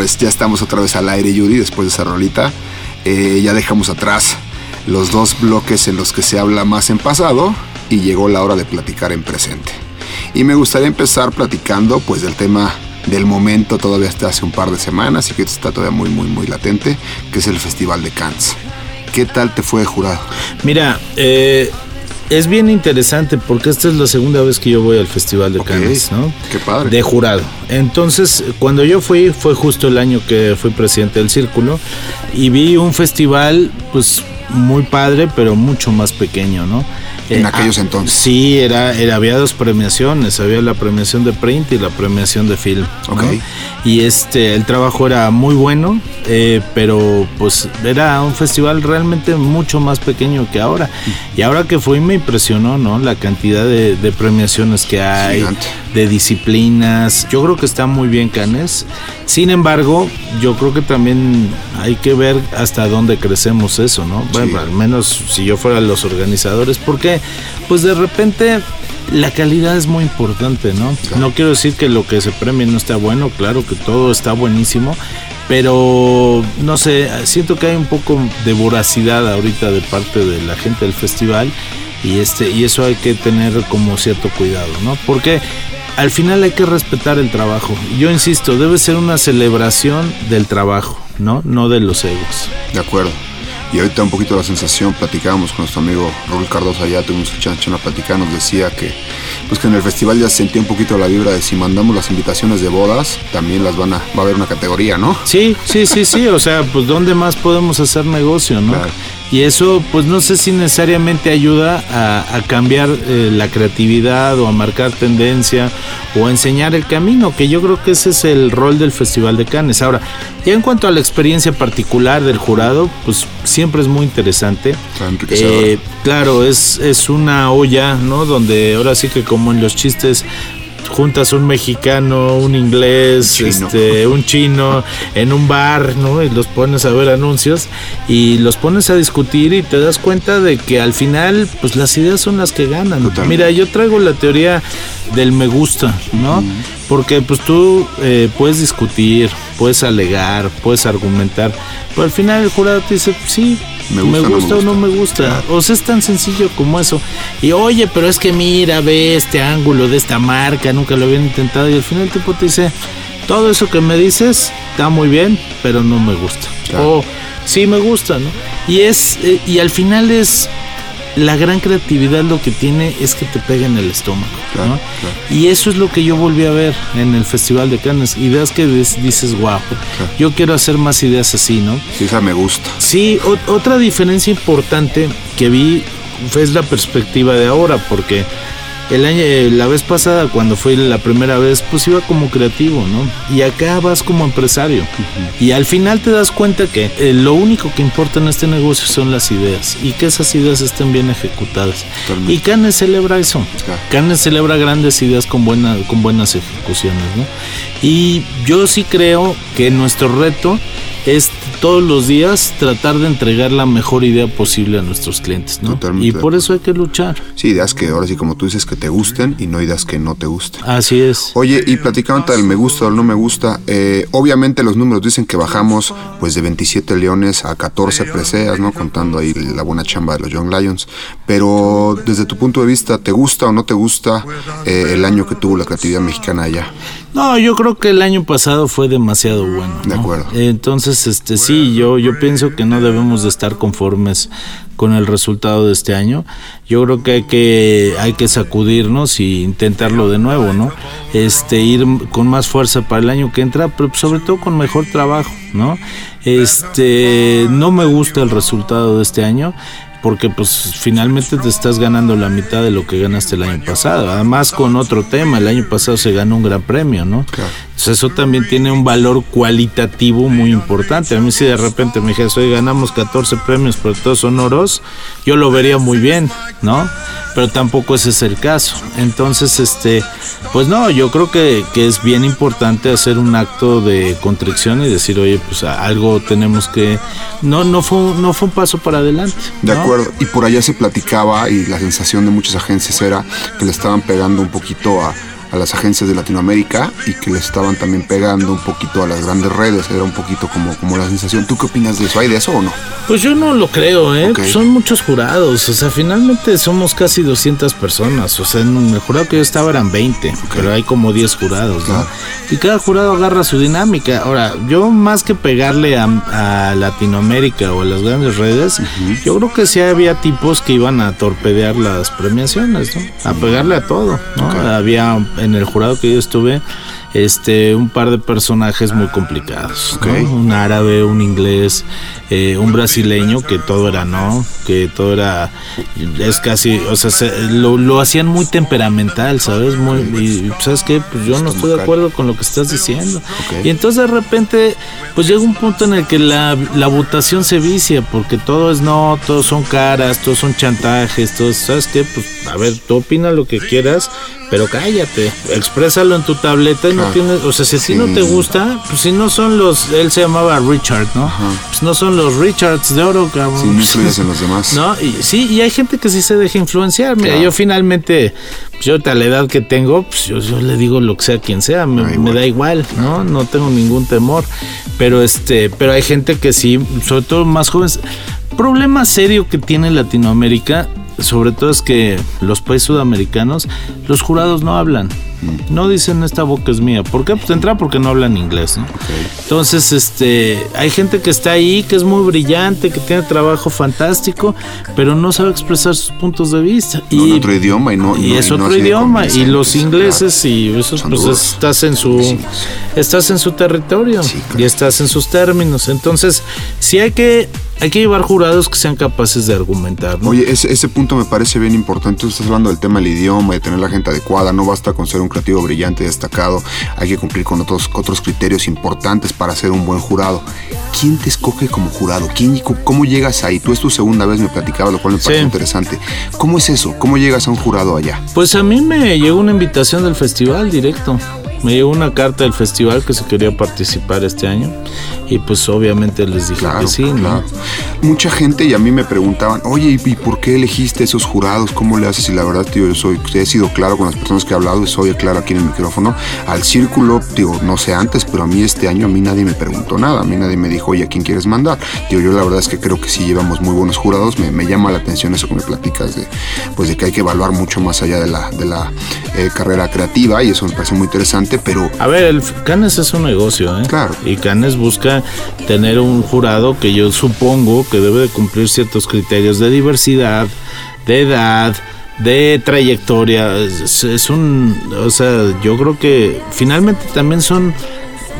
S2: Pues ya estamos otra vez al aire, Judy, después de esa rolita. Eh, ya dejamos atrás los dos bloques en los que se habla más en pasado y llegó la hora de platicar en presente. Y me gustaría empezar platicando pues del tema del momento todavía hasta hace un par de semanas y que está todavía muy muy muy latente, que es el Festival de Cannes. ¿Qué tal te fue jurado?
S3: Mira, eh, es bien interesante porque esta es la segunda vez que yo voy al Festival de Cannes, ¿no?
S2: Qué padre.
S3: De jurado. Entonces, cuando yo fui, fue justo el año que fui presidente del Círculo y vi un festival, pues muy padre, pero mucho más pequeño, ¿no?
S2: En
S3: Eh,
S2: aquellos
S3: ah,
S2: entonces.
S3: Sí, era, era, había dos premiaciones, había la premiación de print y la premiación de film. ¿no?
S2: Ok.
S3: Y este, el trabajo era muy bueno, eh, pero pues era un festival realmente mucho más pequeño que ahora. Y ahora que fui me impresionó, ¿no? La cantidad de, de premiaciones que hay,
S2: Gigante.
S3: de disciplinas. Yo creo que está muy bien Canes. Sin embargo, yo creo que también hay que ver hasta dónde crecemos eso, ¿no? Bueno, al menos si yo fuera los organizadores, porque pues de repente la calidad es muy importante, ¿no? No quiero decir que lo que se premie no está bueno, claro que todo está buenísimo, pero no sé, siento que hay un poco de voracidad ahorita de parte de la gente del festival y este y eso hay que tener como cierto cuidado, ¿no? Porque al final hay que respetar el trabajo. Yo insisto, debe ser una celebración del trabajo, ¿no? No de los egos.
S2: De acuerdo. Y ahorita un poquito la sensación, platicábamos con nuestro amigo Raúl Cardosa allá, tuvimos chance una plática, nos decía que pues que en el festival ya se sentía un poquito la vibra de si mandamos las invitaciones de bodas, también las van a, va a haber una categoría, ¿no?
S3: Sí, sí, sí, sí, o sea, pues ¿dónde más podemos hacer negocio, no?
S2: Claro.
S3: Y eso, pues no sé si necesariamente ayuda a, a cambiar eh, la creatividad o a marcar tendencia o a enseñar el camino, que yo creo que ese es el rol del Festival de Cannes. Ahora, ya en cuanto a la experiencia particular del jurado, pues siempre es muy interesante. Eh, claro, es, es una olla, ¿no? Donde ahora sí que como en los chistes juntas un mexicano, un inglés,
S2: Chino.
S3: este, un chino en un bar, ¿no? Y los pones a ver anuncios y los pones a discutir y te das cuenta de que al final, pues las ideas son las que ganan.
S2: Totalmente.
S3: Mira, yo traigo la teoría del me gusta, ¿no? Porque pues tú eh, puedes discutir, puedes alegar, puedes argumentar, pero al final el jurado te dice, sí,
S2: Me
S3: me
S2: gusta,
S3: gusta,
S2: no me
S3: o no
S2: gusta.
S3: me gusta.
S2: Claro.
S3: O sea, es tan sencillo como eso. Y oye, pero es que mira, ve este ángulo de esta marca, nunca lo habían intentado. Y al final el tipo te dice, todo eso que me dices está muy bien, pero no me gusta.
S2: Claro.
S3: O sí me gusta, ¿no? Y es, eh, y al final es la gran creatividad lo que tiene es que te pega en el estómago.
S2: Claro,
S3: ¿no?
S2: claro.
S3: Y eso es lo que yo volví a ver en el Festival de Cannes. Ideas que dices, wow, yo quiero hacer más ideas así, ¿no?
S2: Sí, esa me gusta.
S3: Sí, otra diferencia importante que vi fue la perspectiva de ahora, porque el año, eh, la vez pasada cuando fui la primera vez, pues iba como creativo, ¿no? Y acá vas como empresario. Y al final te das cuenta que eh, lo único que importa en este negocio son las ideas y que esas ideas estén bien ejecutadas.
S2: Totalmente.
S3: Y Cannes celebra eso.
S2: Claro.
S3: Cannes celebra grandes ideas con, buena, con buenas ejecuciones, ¿no? Y yo sí creo que nuestro reto es todos los días tratar de entregar la mejor idea posible a nuestros clientes, ¿no?
S2: Totalmente
S3: Y por eso hay que luchar.
S2: Sí, ideas que ahora sí, como tú dices, que te gusten y no ideas que no te gusten.
S3: Así es.
S2: Oye, y platicando del me gusta o no me gusta, eh, obviamente los números dicen que bajamos pues de 27 leones a 14 preseas, ¿no? Contando ahí la buena chamba de los Young Lions. Pero desde tu punto de vista, ¿te gusta o no te gusta eh, el año que tuvo la creatividad mexicana allá?
S3: No, yo creo que el año pasado fue demasiado bueno.
S2: De acuerdo.
S3: Entonces, este, sí, yo, yo pienso que no debemos de estar conformes con el resultado de este año. Yo creo que hay que, hay que sacudirnos y intentarlo de nuevo, ¿no? Este, ir con más fuerza para el año que entra, pero sobre todo con mejor trabajo, ¿no? Este, no me gusta el resultado de este año porque pues finalmente te estás ganando la mitad de lo que ganaste el año pasado. Además con otro tema, el año pasado se ganó un gran premio, ¿no?
S2: Claro.
S3: Entonces eso también tiene un valor cualitativo muy importante. A mí si de repente me dijeras, hoy ganamos 14 premios, pero todos son oros, yo lo vería muy bien, ¿no? Pero tampoco ese es el caso. Entonces, este, pues no, yo creo que, que es bien importante hacer un acto de contrición y decir, oye, pues algo tenemos que... No, no, fue, no fue un paso para adelante.
S2: De acuerdo. Y por allá se platicaba y la sensación de muchas agencias era que le estaban pegando un poquito a, a las agencias de Latinoamérica y que les estaban también pegando un poquito a las grandes redes. Era un poquito como, como la sensación. ¿Tú qué opinas de eso? ¿Hay de eso o no?
S3: Pues yo no lo creo, ¿eh? Son muchos jurados. O sea, finalmente somos casi 200 personas. O sea, en el jurado que yo estaba eran 20, pero hay como 10 jurados, ¿no? Y cada jurado agarra su dinámica. Ahora, yo más que pegarle a, Latinoamérica o a las grandes redes, yo creo que sí había tipos que iban a torpedear las premiaciones, ¿no? A pegarle a todo, ¿no? Había en el jurado que yo estuve este un par de personajes muy complicados un árabe un inglés eh, un brasileño que todo era no que todo era es casi o sea lo, hacían muy temperamental sabes muy y sabes qué pues yo no estoy de acuerdo con lo que estás diciendo. Y entonces de repente pues llega un punto en el que la, la votación se vicia porque todo es no todos son caras todos son chantajes todos sabes qué pues a ver tú opina lo que quieras pero cállate, exprésalo en tu tableta y no tienes, o sea, si a ti no te gusta, pues si no son los, él se llamaba Richard, ¿no? Pues no son los Richards de oro, cabrón.
S2: Sí, no influyes en los demás.
S3: No, y sí, y hay gente que sí se deja influenciar. Mira, yo finalmente, pues yo a la edad que tengo, pues yo, le digo lo que sea quien sea, me, me, da igual, ¿no? No tengo ningún temor. Pero este, pero hay gente que sí, sobre todo más jóvenes. Problema serio que tiene Latinoamérica sobre todo es que los países sudamericanos, los jurados no hablan. Mm. No dicen esta boca es mía. ¿Por qué? Pues entra porque no hablan inglés, Entonces, este, hay gente que está ahí, que es muy brillante, que tiene trabajo fantástico, pero no sabe expresar sus puntos de vista.
S2: y otro idioma y no.
S3: Y, es otro idioma. Y los ingleses y esos, pues estás en su, estás en su territorio y estás en sus términos. Entonces, si hay que hay que llevar jurados que sean capaces de argumentar.
S2: Oye, ese, ese, punto me parece bien importante. Tú estás hablando del tema del idioma, de tener la gente adecuada. No basta con ser un creativo brillante y destacado. Hay que cumplir con otros, otros criterios importantes para ser un buen jurado. ¿Quién te escoge como jurado? ¿Quién, ¿Cómo llegas ahí? Tú es tu segunda vez, me platicaba, lo cual me parece interesante. ¿Cómo es eso? ¿Cómo llegas a un jurado allá?
S3: Pues a mí me llegó una invitación del festival directo. Me llegó una carta del festival que se quería participar este año y pues obviamente les dije que sí. Claro.
S2: Mucha gente y a mí me preguntaban, oye, ¿y por qué elegiste esos jurados? ¿Cómo le haces? Y la verdad, tío, yo soy, he sido claro con las personas que he hablado y soy claro aquí en el micrófono. Al círculo, digo, no sé antes, pero a mí este año a mí nadie me preguntó nada. A mí nadie me dijo, oye, ¿a quién quieres mandar? Tío, yo la verdad es que creo que sí llevamos muy buenos jurados. Me, me llama la atención eso que me platicas de, pues de que hay que evaluar mucho más allá de la, de la eh, carrera creativa y eso me parece muy interesante, pero...
S3: A ver, el Canes es un negocio, ¿eh?
S2: Claro.
S3: Y Canes busca tener un jurado que yo supongo que debe de cumplir ciertos criterios de diversidad, de edad, de trayectoria. Es, un, o sea, yo creo que finalmente también son,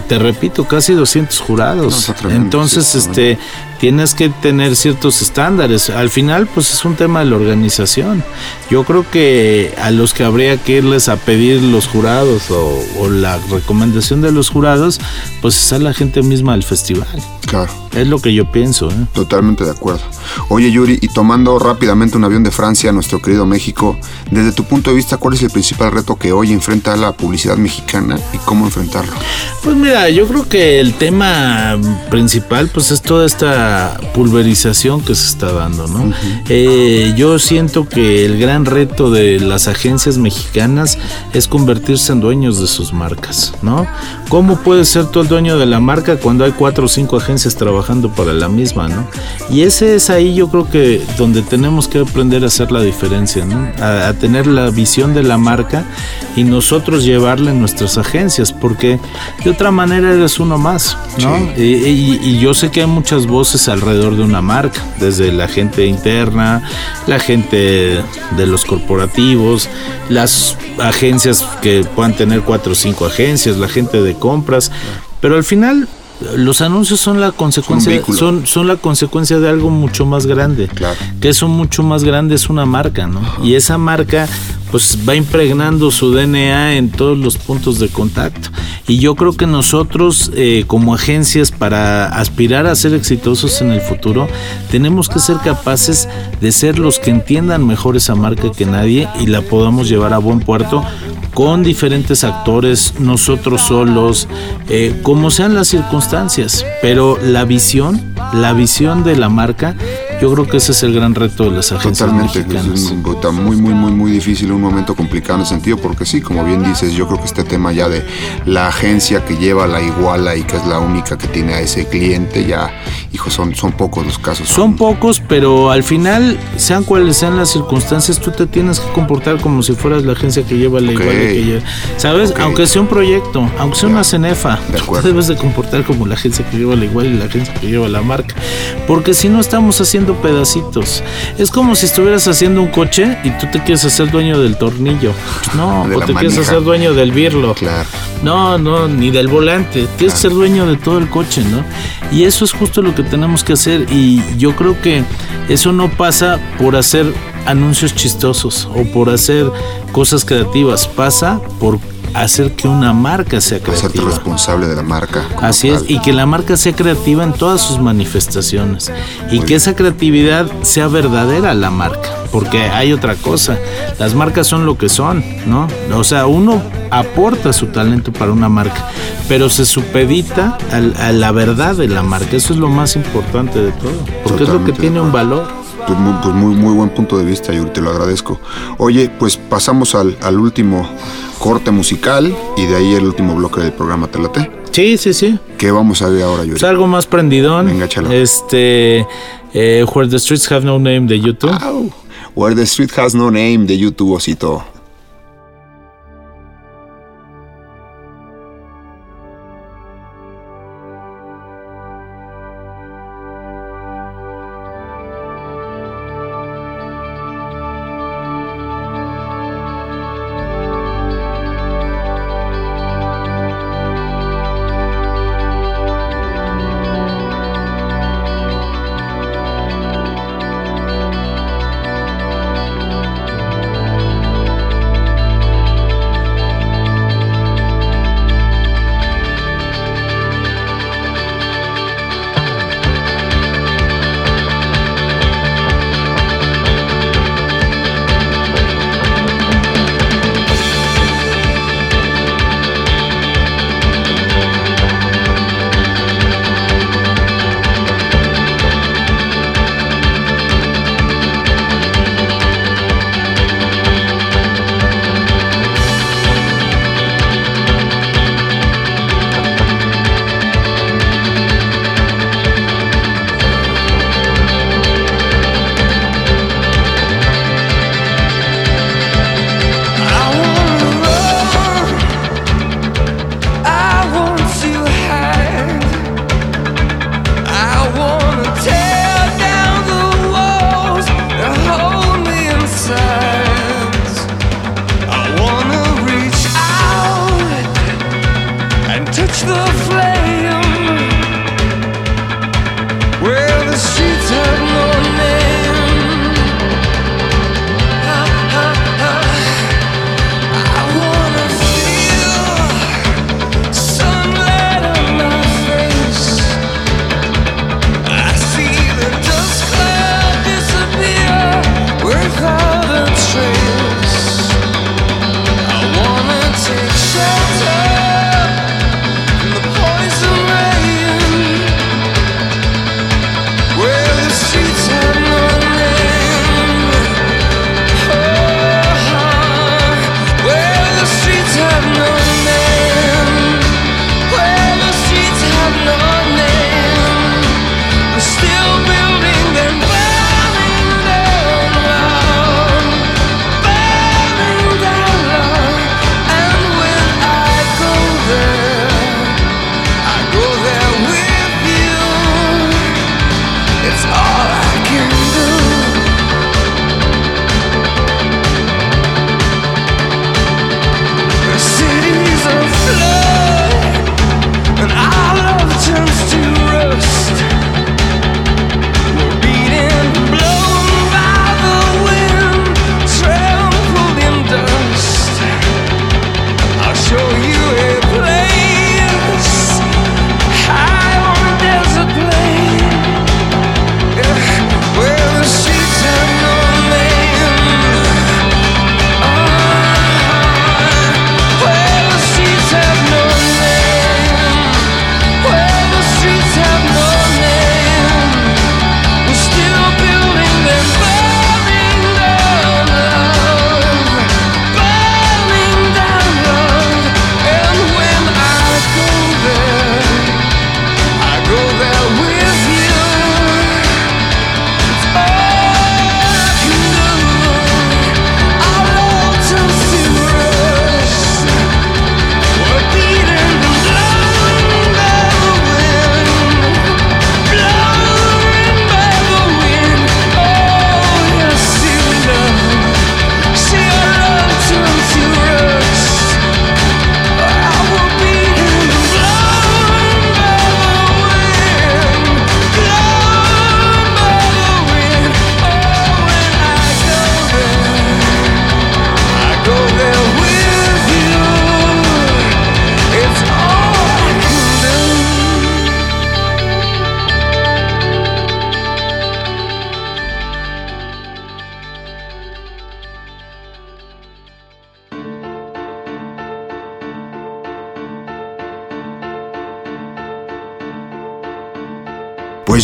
S3: te repito, casi 200 jurados. Entonces, este, tienes que tener ciertos estándares. Al final, pues es un tema de la organización. Yo creo que a los que habría que irles a pedir los jurados o, la recomendación de los jurados, pues es a la gente misma del festival.
S2: Claro.
S3: Es lo que yo pienso. ¿eh?
S2: Totalmente de acuerdo. Oye, Yuri, y tomando rápidamente un avión de Francia a nuestro querido México, desde tu punto de vista, ¿cuál es el principal reto que hoy enfrenta la publicidad mexicana y cómo enfrentarlo?
S3: Pues mira, yo creo que el tema principal, pues es toda esta pulverización que se está dando, ¿no? Eh, yo siento que el gran reto de las agencias mexicanas es convertirse en dueños de sus marcas, ¿no? ¿Cómo puedes ser tú el dueño de la marca cuando hay cuatro o cinco agencias trabajando para la misma, ¿no? Y ese es ahí yo creo que donde tenemos que aprender a hacer la diferencia, ¿no? A, tener la visión de la marca y nosotros llevarla en nuestras agencias, porque de otra manera eres uno más, ¿no? y yo sé que hay muchas voces alrededor de una marca, desde la gente interna, la gente de los corporativos, las agencias que puedan tener cuatro o cinco agencias, la gente de compras, pero al final los anuncios son la consecuencia son, son la consecuencia de algo mucho más grande. Que eso mucho más grande es una marca no y esa marca pues va impregnando su DNA en todos los puntos de contacto. Y yo creo que nosotros eh, como agencias para aspirar a ser exitosos en el futuro tenemos que ser capaces de ser los que entiendan mejor esa marca que nadie y la podamos llevar a buen puerto con diferentes actores, nosotros solos, eh, como sean las circunstancias. Pero la visión, la visión de la marca Yo creo que ese es el gran reto de las agencias
S6: Totalmente,
S3: mexicanas.
S6: es un- muy, muy, muy, muy difícil, un momento complicado en ese sentido, porque sí, como bien dices, yo creo que este tema ya de la agencia que lleva la iguala y que es la única que tiene a ese cliente, ya, hijo, son, son pocos los casos.
S3: Son pocos, pero al final, sean cuales sean las circunstancias, tú te tienes que comportar como si fueras la agencia que lleva la
S6: Ok.
S3: igual que lleva. ¿Sabes? Aunque sea un proyecto, aunque sea una cenefa,
S6: De
S3: tú debes de comportar como la agencia que lleva la igual y la agencia que lleva la marca. Porque si no estamos haciendo pedacitos. Es como si estuvieras haciendo un coche y tú te quieres hacer dueño del tornillo. No,
S6: De
S3: o te quieres hacer dueño del birlo.
S6: Claro.
S3: No, no, ni del volante. Tienes que ser dueño de todo el coche, ¿no? Y eso es justo lo que tenemos que hacer. Y yo creo que eso no pasa por hacer anuncios chistosos o por hacer cosas creativas. Pasa por hacer que una marca sea
S6: Hacerte
S3: creativa.
S6: responsable de la marca.
S3: Así es, y que la marca sea creativa en todas sus manifestaciones y
S6: Muy
S3: que
S6: bien.
S3: esa creatividad sea verdadera la marca, porque hay otra cosa, las marcas son lo que son, ¿no? O sea, uno aporta su talento para una marca, pero se supedita a, la verdad de la marca, eso es lo más importante de todo, porque es lo que tiene un valor.
S6: Pues muy, pues muy, muy buen punto de vista, Yuri, te lo agradezco. Oye, pues pasamos al, al último corte musical y de ahí el último bloque del programa, ¿te late?
S3: Sí, sí, sí.
S6: ¿Qué vamos a ver ahora, Yuri?
S3: Es algo más prendidón.
S6: Venga.
S3: Este, eh, Where the Streets Have No Name de YouTube.
S6: Au. Where the Street Has No Name de YouTube, osito.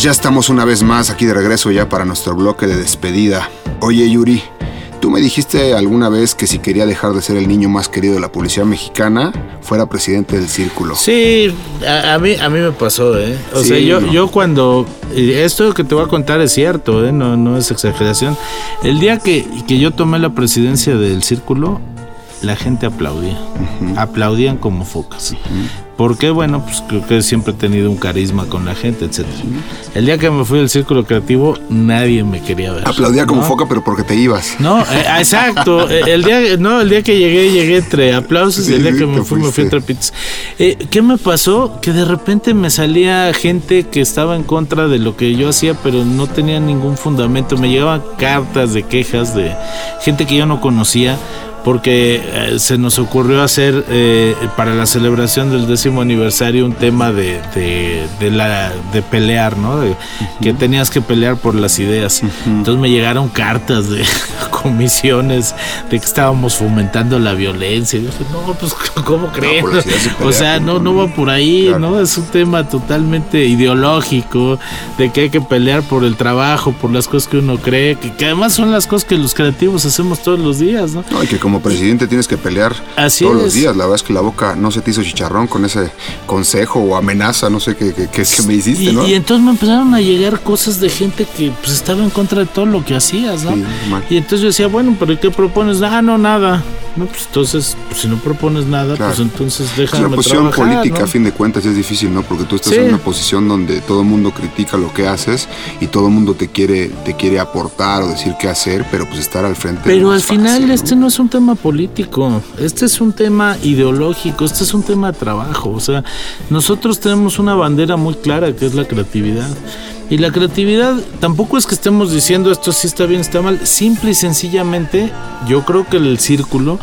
S2: Ya estamos una vez más aquí de regreso ya para nuestro bloque de despedida. Oye Yuri, tú me dijiste alguna vez que si quería dejar de ser el niño más querido de la policía mexicana, fuera presidente del círculo.
S3: Sí, a, a mí, a mí me pasó, ¿eh? O
S2: Sí,
S3: sea, yo,
S2: no.
S3: yo cuando... Esto que te voy a contar es cierto, ¿eh? No, no es exageración. El día que, que yo tomé la presidencia del círculo, la gente aplaudía. Aplaudían como focas. Porque, bueno, pues creo que siempre he tenido un carisma con la gente, etc. El día que me fui del círculo creativo, nadie me quería ver.
S2: Aplaudía como foca, pero porque te ibas.
S3: No, eh, exacto. Eh, El día, no, el día que llegué, llegué entre aplausos
S2: Sí,
S3: y el día
S2: sí,
S3: que me fui, me fui entre pitos. Eh, ¿Qué me pasó? Que de repente me salía gente que estaba en contra de lo que yo hacía, pero no tenía ningún fundamento. Me llegaban cartas de quejas de gente que yo no conocía. Porque eh, se nos ocurrió hacer eh, para la celebración del décimo aniversario un tema de, de, de la, de pelear, ¿no? De- Que tenías que pelear por las ideas. Entonces me llegaron cartas de comisiones de que estábamos fomentando la violencia. Y dije, no, pues, ¿cómo creen?
S2: ideas se
S3: o sea, no, no va por ahí,
S2: Claro.
S3: ¿no? Es un tema totalmente ideológico, de que hay que pelear por el trabajo, por las cosas que uno cree, que, que además son las cosas que los creativos hacemos todos los días, ¿no?
S2: No, y que como presidente tienes que pelear
S3: Así
S2: todos los
S3: es.
S2: días. La verdad es que la boca no se te hizo chicharrón con ese consejo o amenaza, no sé qué, qué, qué- qué me hiciste,
S3: Y,
S2: ¿no?
S3: y entonces me empezaron a llegar cosas de gente que pues estaba en contra de todo lo que hacías, ¿no?
S2: Sí,
S3: y entonces yo decía, bueno, pero ¿y ¿qué propones? Ah, no, nada. No, pues entonces, pues, si no propones nada,
S2: Claro.
S3: pues entonces
S2: Es
S3: déjame
S2: una posición
S3: trabajar,
S2: política,
S3: ¿no?
S2: a fin de cuentas, es difícil, ¿no? Porque tú estás
S3: Sí.
S2: en una posición donde todo el mundo critica lo que haces y todo el mundo te quiere, te quiere aportar o decir qué hacer, pero pues estar al frente.
S3: Pero
S2: no
S3: al
S2: es
S3: final
S2: fácil, ¿no?
S3: este no es un tema político, este es un tema ideológico, este es un tema de trabajo. O sea, nosotros tenemos una bandera muy clara que es la creatividad. Y la creatividad tampoco es que estemos diciendo esto sí está bien, está mal. Simple y sencillamente, yo creo que el círculo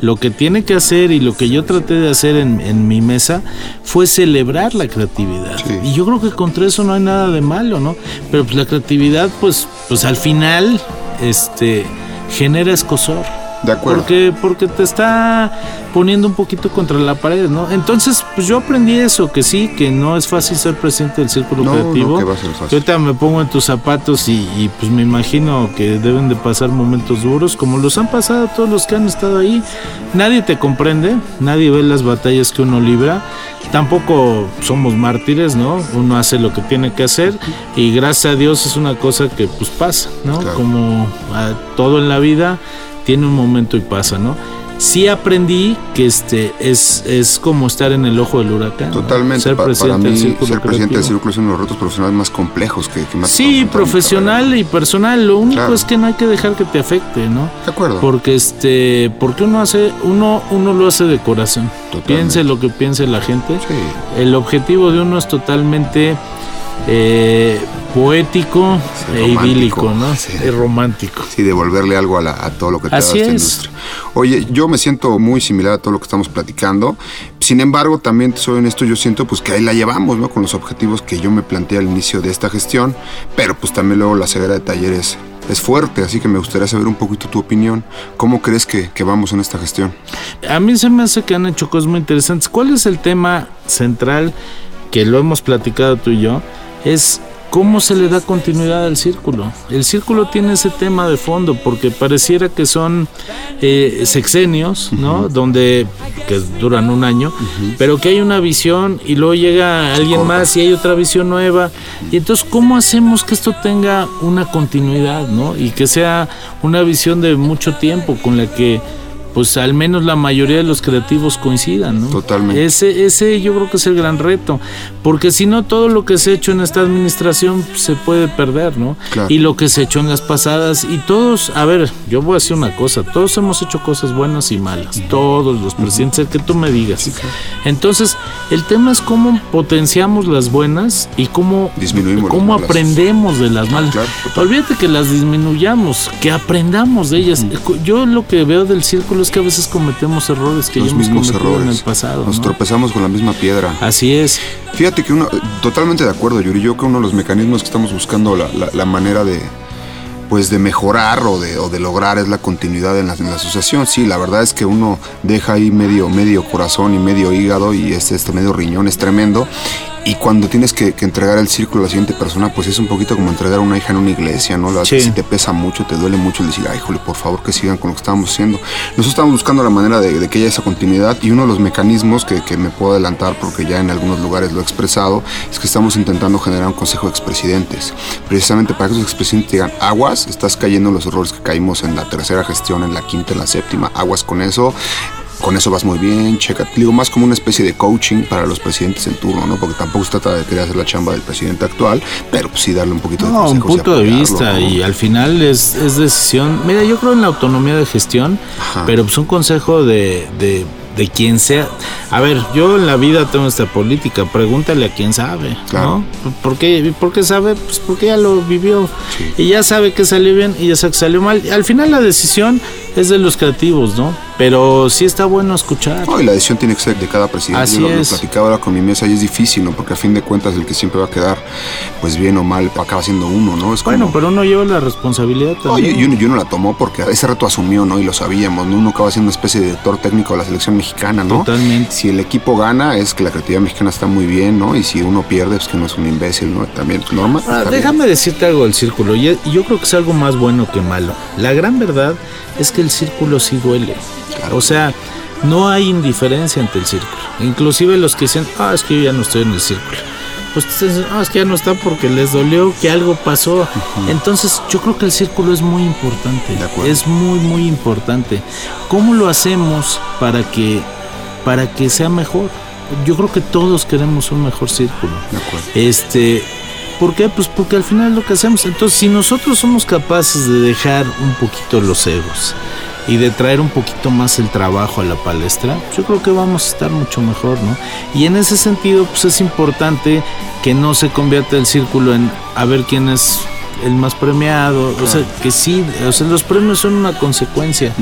S3: lo que tiene que hacer y lo que yo traté de hacer en, en mi mesa fue celebrar la creatividad.
S2: Sí.
S3: Y yo creo que contra eso no hay nada de malo, ¿no? Pero pues la creatividad, pues, pues al final, este, genera escosor.
S2: De acuerdo.
S3: Porque, porque te está poniendo un poquito contra la pared, ¿no? Entonces, pues yo aprendí eso, que sí, que no es fácil ser presidente del círculo
S2: No, no,
S3: creativo.
S2: que va a ser fácil.
S3: Yo ahorita me pongo en tus zapatos y, y, pues me imagino que deben de pasar momentos duros, como los han pasado todos los que han estado ahí. Nadie te comprende, nadie ve las batallas que uno libra. Tampoco somos mártires, ¿no? Uno hace lo que tiene que hacer y gracias a Dios es una cosa que pues pasa, ¿no?
S2: Claro.
S3: Como ah, todo en la vida tiene un momento y pasa, ¿no? Sí aprendí que este es, es como estar en el ojo del huracán. ¿no?
S2: Totalmente.
S3: Ser
S2: Pa-
S3: presidente
S2: para
S3: del círculo
S2: ser presidente del círculo es uno de los retos profesionales más complejos que, que me ha
S3: Sí, profesional y personal. Lo único
S2: Claro.
S3: es que no hay que dejar que te afecte, ¿no?
S2: De acuerdo.
S3: Porque este, porque uno hace, uno, uno lo hace de corazón.
S2: Totalmente.
S3: Piense lo que piense la gente.
S2: Sí.
S3: El objetivo de uno es totalmente eh, poético
S2: Sí,
S3: e idílico, ¿no?
S2: Sí.
S3: Es romántico.
S2: Sí, devolverle algo a, la- a todo lo que te
S3: Así
S2: da esta
S3: es.
S2: industria. Oye, yo me siento muy similar a todo lo que estamos platicando. Sin embargo, también soy honesto, yo siento pues que ahí la llevamos, ¿no? Con los objetivos que yo me planteé al inicio de esta gestión, pero pues también luego la ceguera de talleres es fuerte, así que me gustaría saber un poquito tu opinión. ¿Cómo crees que, que vamos en esta gestión?
S3: A mí se me hace que han hecho cosas muy interesantes. ¿Cuál es el tema central que lo hemos platicado tú y yo? Es cómo se le da continuidad al círculo. El círculo tiene ese tema de fondo porque pareciera que son eh, sexenios, ¿no? Donde que duran un año, pero que hay una visión y luego llega alguien
S2: corta.
S3: más y hay otra visión nueva. Y entonces, ¿cómo hacemos que esto tenga una continuidad, ¿no? Y que sea una visión de mucho tiempo con la que pues al menos la mayoría de los creativos coincidan, ¿no?
S2: Totalmente.
S3: Ese, ese yo creo que es el gran reto, porque si no todo lo que se ha hecho en esta administración se puede perder, ¿no?
S2: Claro.
S3: Y lo que se ha hecho en las pasadas y todos, a ver, yo voy a decir una cosa, todos hemos hecho cosas buenas y malas, todos los presidentes, el que tú me digas. Entonces, el tema es cómo potenciamos las buenas y cómo
S2: Disminuimos
S3: cómo
S2: malas.
S3: aprendemos de las malas.
S2: Claro, total.
S3: Olvídate que las disminuyamos, que aprendamos de ellas. Yo lo que veo del círculo es que a veces cometemos errores que
S2: Los
S3: ya hemos
S2: mismos
S3: cometido
S2: errores.
S3: en el pasado.
S2: Nos
S3: ¿no?
S2: tropezamos con la misma piedra.
S3: Así es.
S2: Fíjate que uno, totalmente de acuerdo, Yuri. Yo creo que uno de los mecanismos que estamos buscando la, la- la manera de, pues, de mejorar o de, o de lograr es la continuidad en la, en la asociación. Sí, la verdad es que uno deja ahí medio, medio corazón y medio hígado y este, este medio riñón es tremendo. Y cuando tienes que, que entregar el círculo a la siguiente persona, pues es un poquito como entregar a una hija en una iglesia, ¿no? La,
S3: Sí.
S2: Si te pesa mucho, te duele mucho el decir, ay, híjole, por favor que sigan con lo que estábamos haciendo. Nosotros estamos buscando la manera de, de que haya esa continuidad y uno de los mecanismos que, que me puedo adelantar, porque ya en algunos lugares lo he expresado, es que estamos intentando generar un consejo de expresidentes. Precisamente para que esos expresidentes digan, aguas, estás cayendo en los errores que caímos en la tercera gestión, en la quinta, en la séptima, aguas con eso. Con eso vas muy bien, checa. Digo, más como una especie de coaching para los presidentes en turno, ¿no? Porque tampoco se trata de querer hacer la chamba del presidente actual, pero pues sí darle un poquito de
S3: No, un
S2: consejos y
S3: punto de vista
S2: ¿no?
S3: y al final es, es decisión. Mira, yo creo en la autonomía de gestión,
S2: Ajá.
S3: pero pues un consejo de, de, de quien sea. A ver, yo en la vida tengo esta política, pregúntale a quien sabe,
S2: Claro.
S3: ¿no? ¿Por qué, ¿Por qué sabe? Pues porque ya lo vivió y ya sabe que salió bien y ya sabe que salió mal. Al final la decisión es de los creativos, ¿no? Pero sí está bueno escuchar.
S2: No, y la decisión tiene que ser de cada presidente.
S3: Así
S2: Yo lo, lo
S3: es.
S2: platicaba ahora con mi mesa y es difícil, ¿no? Porque a fin de cuentas el que siempre va a quedar, pues bien o mal, acaba siendo uno, ¿no? Es
S3: Bueno,
S2: como-
S3: pero uno lleva la responsabilidad
S2: No,
S3: también.
S2: y, y uno, y uno la tomó porque ese reto asumió, ¿no? Y lo sabíamos, ¿no? Uno acaba siendo una especie de director técnico de la selección mexicana, ¿no?
S3: Totalmente.
S2: Si el equipo gana, es que la creatividad mexicana está muy bien, ¿no? Y si uno pierde, pues que no es un imbécil, ¿no? También, normal.
S3: Ah,
S2: bien.
S3: déjame decirte algo del círculo, y y yo creo que es algo más bueno que malo. La gran verdad es que el círculo sí duele. O sea, no hay indiferencia ante el círculo. Inclusive los que dicen, ah, es que yo ya no estoy en el círculo. Pues dicen, ah, es que ya no está porque les dolió, que algo pasó. Entonces, yo creo que el círculo es muy importante.
S2: De.
S3: Es muy, muy importante. ¿Cómo lo hacemos para que, para que sea mejor? Yo creo que todos queremos un mejor círculo.
S2: De acuerdo.
S3: Este, ¿por qué? Pues porque al final es lo que hacemos. Entonces, si nosotros somos capaces de dejar un poquito los egos y de traer un poquito más el trabajo a la palestra, yo creo que vamos a estar mucho mejor, ¿no? Y en ese sentido, pues es importante que no se convierta el círculo en a ver quién es el más premiado, o sea, que sí, o sea, los premios son una consecuencia,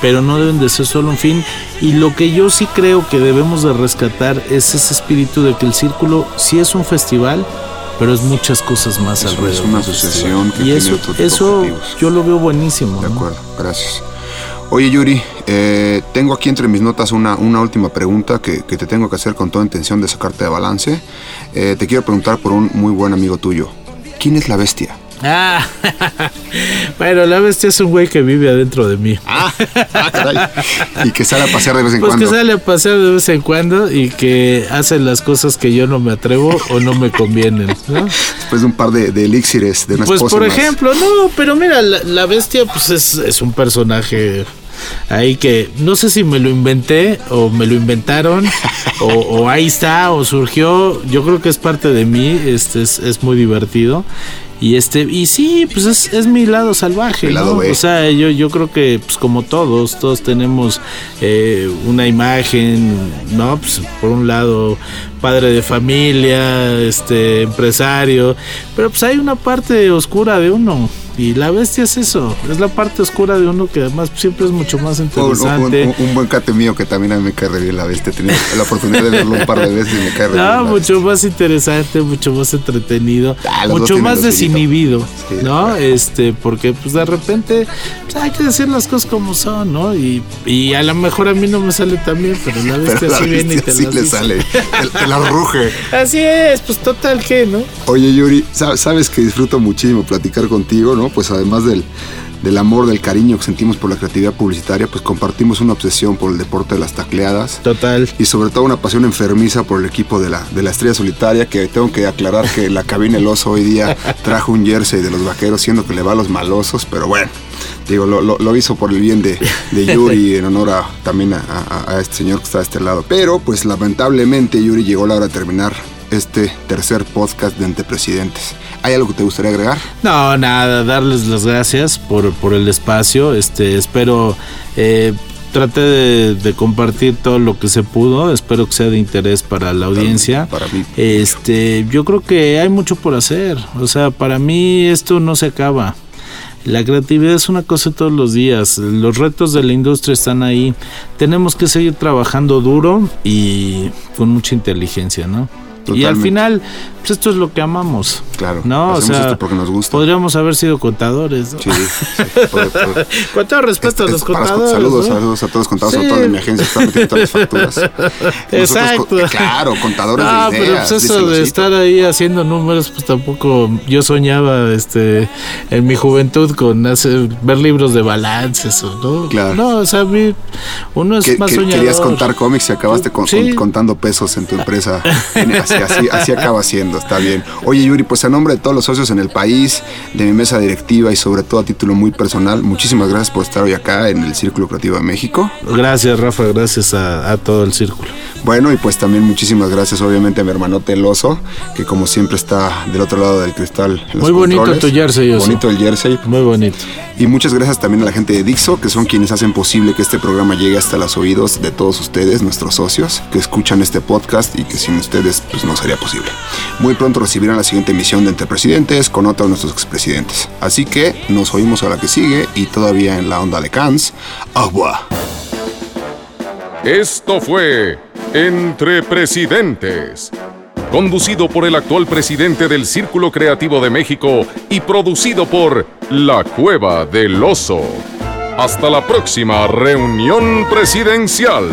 S3: pero no deben de ser solo un fin. Y lo que yo sí creo que debemos de rescatar es ese espíritu de que el círculo sí es un festival, pero es muchas cosas más
S2: Es-
S3: alrededor.
S2: es una asociación que
S3: y
S2: tiene
S3: eso,
S2: otro tipo de
S3: eso
S2: objetivos.
S3: yo lo veo buenísimo.
S2: De
S3: ¿no?
S2: acuerdo, gracias. Oye Yuri, eh, tengo aquí entre mis notas una, una última pregunta que, que te tengo que hacer con toda intención de sacarte de balance. Eh, te quiero preguntar por un muy buen amigo tuyo. ¿Quién es la bestia?
S3: Ah, bueno, la bestia es un güey que vive adentro de mí.
S2: Ah, caray. Y que sale a pasear de vez en
S3: Pues
S2: cuando.
S3: que sale a pasear de vez en cuando y que hace las cosas que yo no me atrevo o no me convienen, ¿no?
S2: Después de un par de, de elixires de una
S3: Pues por
S2: más.
S3: ejemplo, no, pero mira, la, la bestia pues es, es un personaje ahí que no sé si me lo inventé o me lo inventaron o, o ahí está o surgió, yo creo que es parte de mí, este es, es muy divertido. Y este, y sí, pues es, es mi lado salvaje,
S2: El lado.
S3: O sea, yo, yo creo que pues como todos, todos tenemos eh, una imagen, ¿no? Pues por un lado, padre de familia, este, empresario, pero pues hay una parte oscura de uno. Y la bestia es eso, es la parte oscura de uno que además siempre es mucho más interesante.
S2: un- un buen cate mío que también a mí me cae bien la bestia. Tenido la oportunidad de verlo un par de veces y me cae bien.
S3: No, mucho más interesante, mucho más entretenido,
S2: Ah,
S3: mucho más desinhibido,
S2: Sí,
S3: ¿no?
S2: claro.
S3: Este, porque pues de repente pues, hay que decir las cosas como son, ¿no? Y, y a lo mejor a mí no me sale tan bien, pero la bestia
S2: Pero la
S3: sí viene y te
S2: sí
S3: las
S2: le
S3: dice.
S2: sale. Te, te la ruge.
S3: Así es, pues total que, ¿no?
S2: Oye Yuri, sa- sabes que disfruto muchísimo platicar contigo, ¿no? Pues además del, del amor, del cariño que sentimos por la creatividad publicitaria, pues compartimos una obsesión por el deporte de las tacleadas.
S3: Total.
S2: Y sobre todo una pasión enfermiza por el equipo de la, de la Estrella Solitaria, que tengo que aclarar que la cabina El Oso hoy día trajo un jersey de los vaqueros, siendo que le va a los malosos, pero bueno, digo, lo, lo- lo hizo por el bien de, de Yuri, en honor a, también a, a- a este señor que está de este lado. Pero pues lamentablemente Yuri llegó la hora de terminar este tercer podcast de Entre Presidentes. ¿Hay algo que te gustaría agregar?
S3: No, nada, darles las gracias por, por el espacio. Este, espero eh, traté de, de compartir todo lo que se pudo. Espero que sea de interés para la audiencia.
S2: Para mí.
S3: Este, yo creo que hay mucho por hacer. O sea, para mí esto no se acaba. La creatividad es una cosa de todos los días. Los retos de la industria están ahí. Tenemos que seguir trabajando duro y con mucha inteligencia, ¿no? Y al final, pues esto es lo que amamos.
S2: Claro,
S3: No, o
S2: hacemos
S3: sea,
S2: esto porque nos gusta.
S3: podríamos haber sido contadores. ¿no?
S2: Sí, sí, puede.
S3: Con todo respeto a los contadores.
S2: Saludos,
S3: ¿no?
S2: saludos a todos los contadores,
S3: Sí.
S2: sobre todo de mi agencia, están metiendo todas las facturas.
S3: Exacto.
S2: Nosotros, claro, contadores
S3: Ah,
S2: de
S3: pero
S2: ideas.
S3: pues eso de estar ahí haciendo números, pues tampoco yo soñaba este en mi juventud con hacer ver libros de balances o no.
S2: Claro.
S3: No, o sea, a mí uno es más
S2: que
S3: soñador.
S2: querías contar cómics y acabaste con-
S3: Sí.
S2: con- contando pesos en tu empresa. Así, así, así acaba siendo, está bien. Oye, Yuri, pues a nombre de todos los socios en el país, de mi mesa directiva y sobre todo a título muy personal, muchísimas gracias por estar hoy acá en el Círculo Creativo de México.
S3: Gracias, Rafa, gracias a, a todo el círculo.
S2: Bueno, y pues también muchísimas gracias obviamente a mi hermanote El Oso, que como siempre está del otro lado del cristal. en los
S3: Muy bonito
S2: controles.
S3: tu jersey, Oso.
S2: Bonito el jersey.
S3: Muy bonito.
S2: Y muchas gracias también a la gente de Dixo, que son quienes hacen posible que este programa llegue hasta los oídos de todos ustedes, nuestros socios, que escuchan este podcast y que sin ustedes pues no sería posible. Muy pronto recibirán la siguiente emisión de Entre Presidentes con otros de nuestros expresidentes. Así que nos oímos a la que sigue y todavía en la onda de Cans, agua.
S1: Esto fue Entre Presidentes, conducido por el actual presidente del Círculo Creativo de México y producido por La Cueva del Oso. Hasta la próxima reunión presidencial.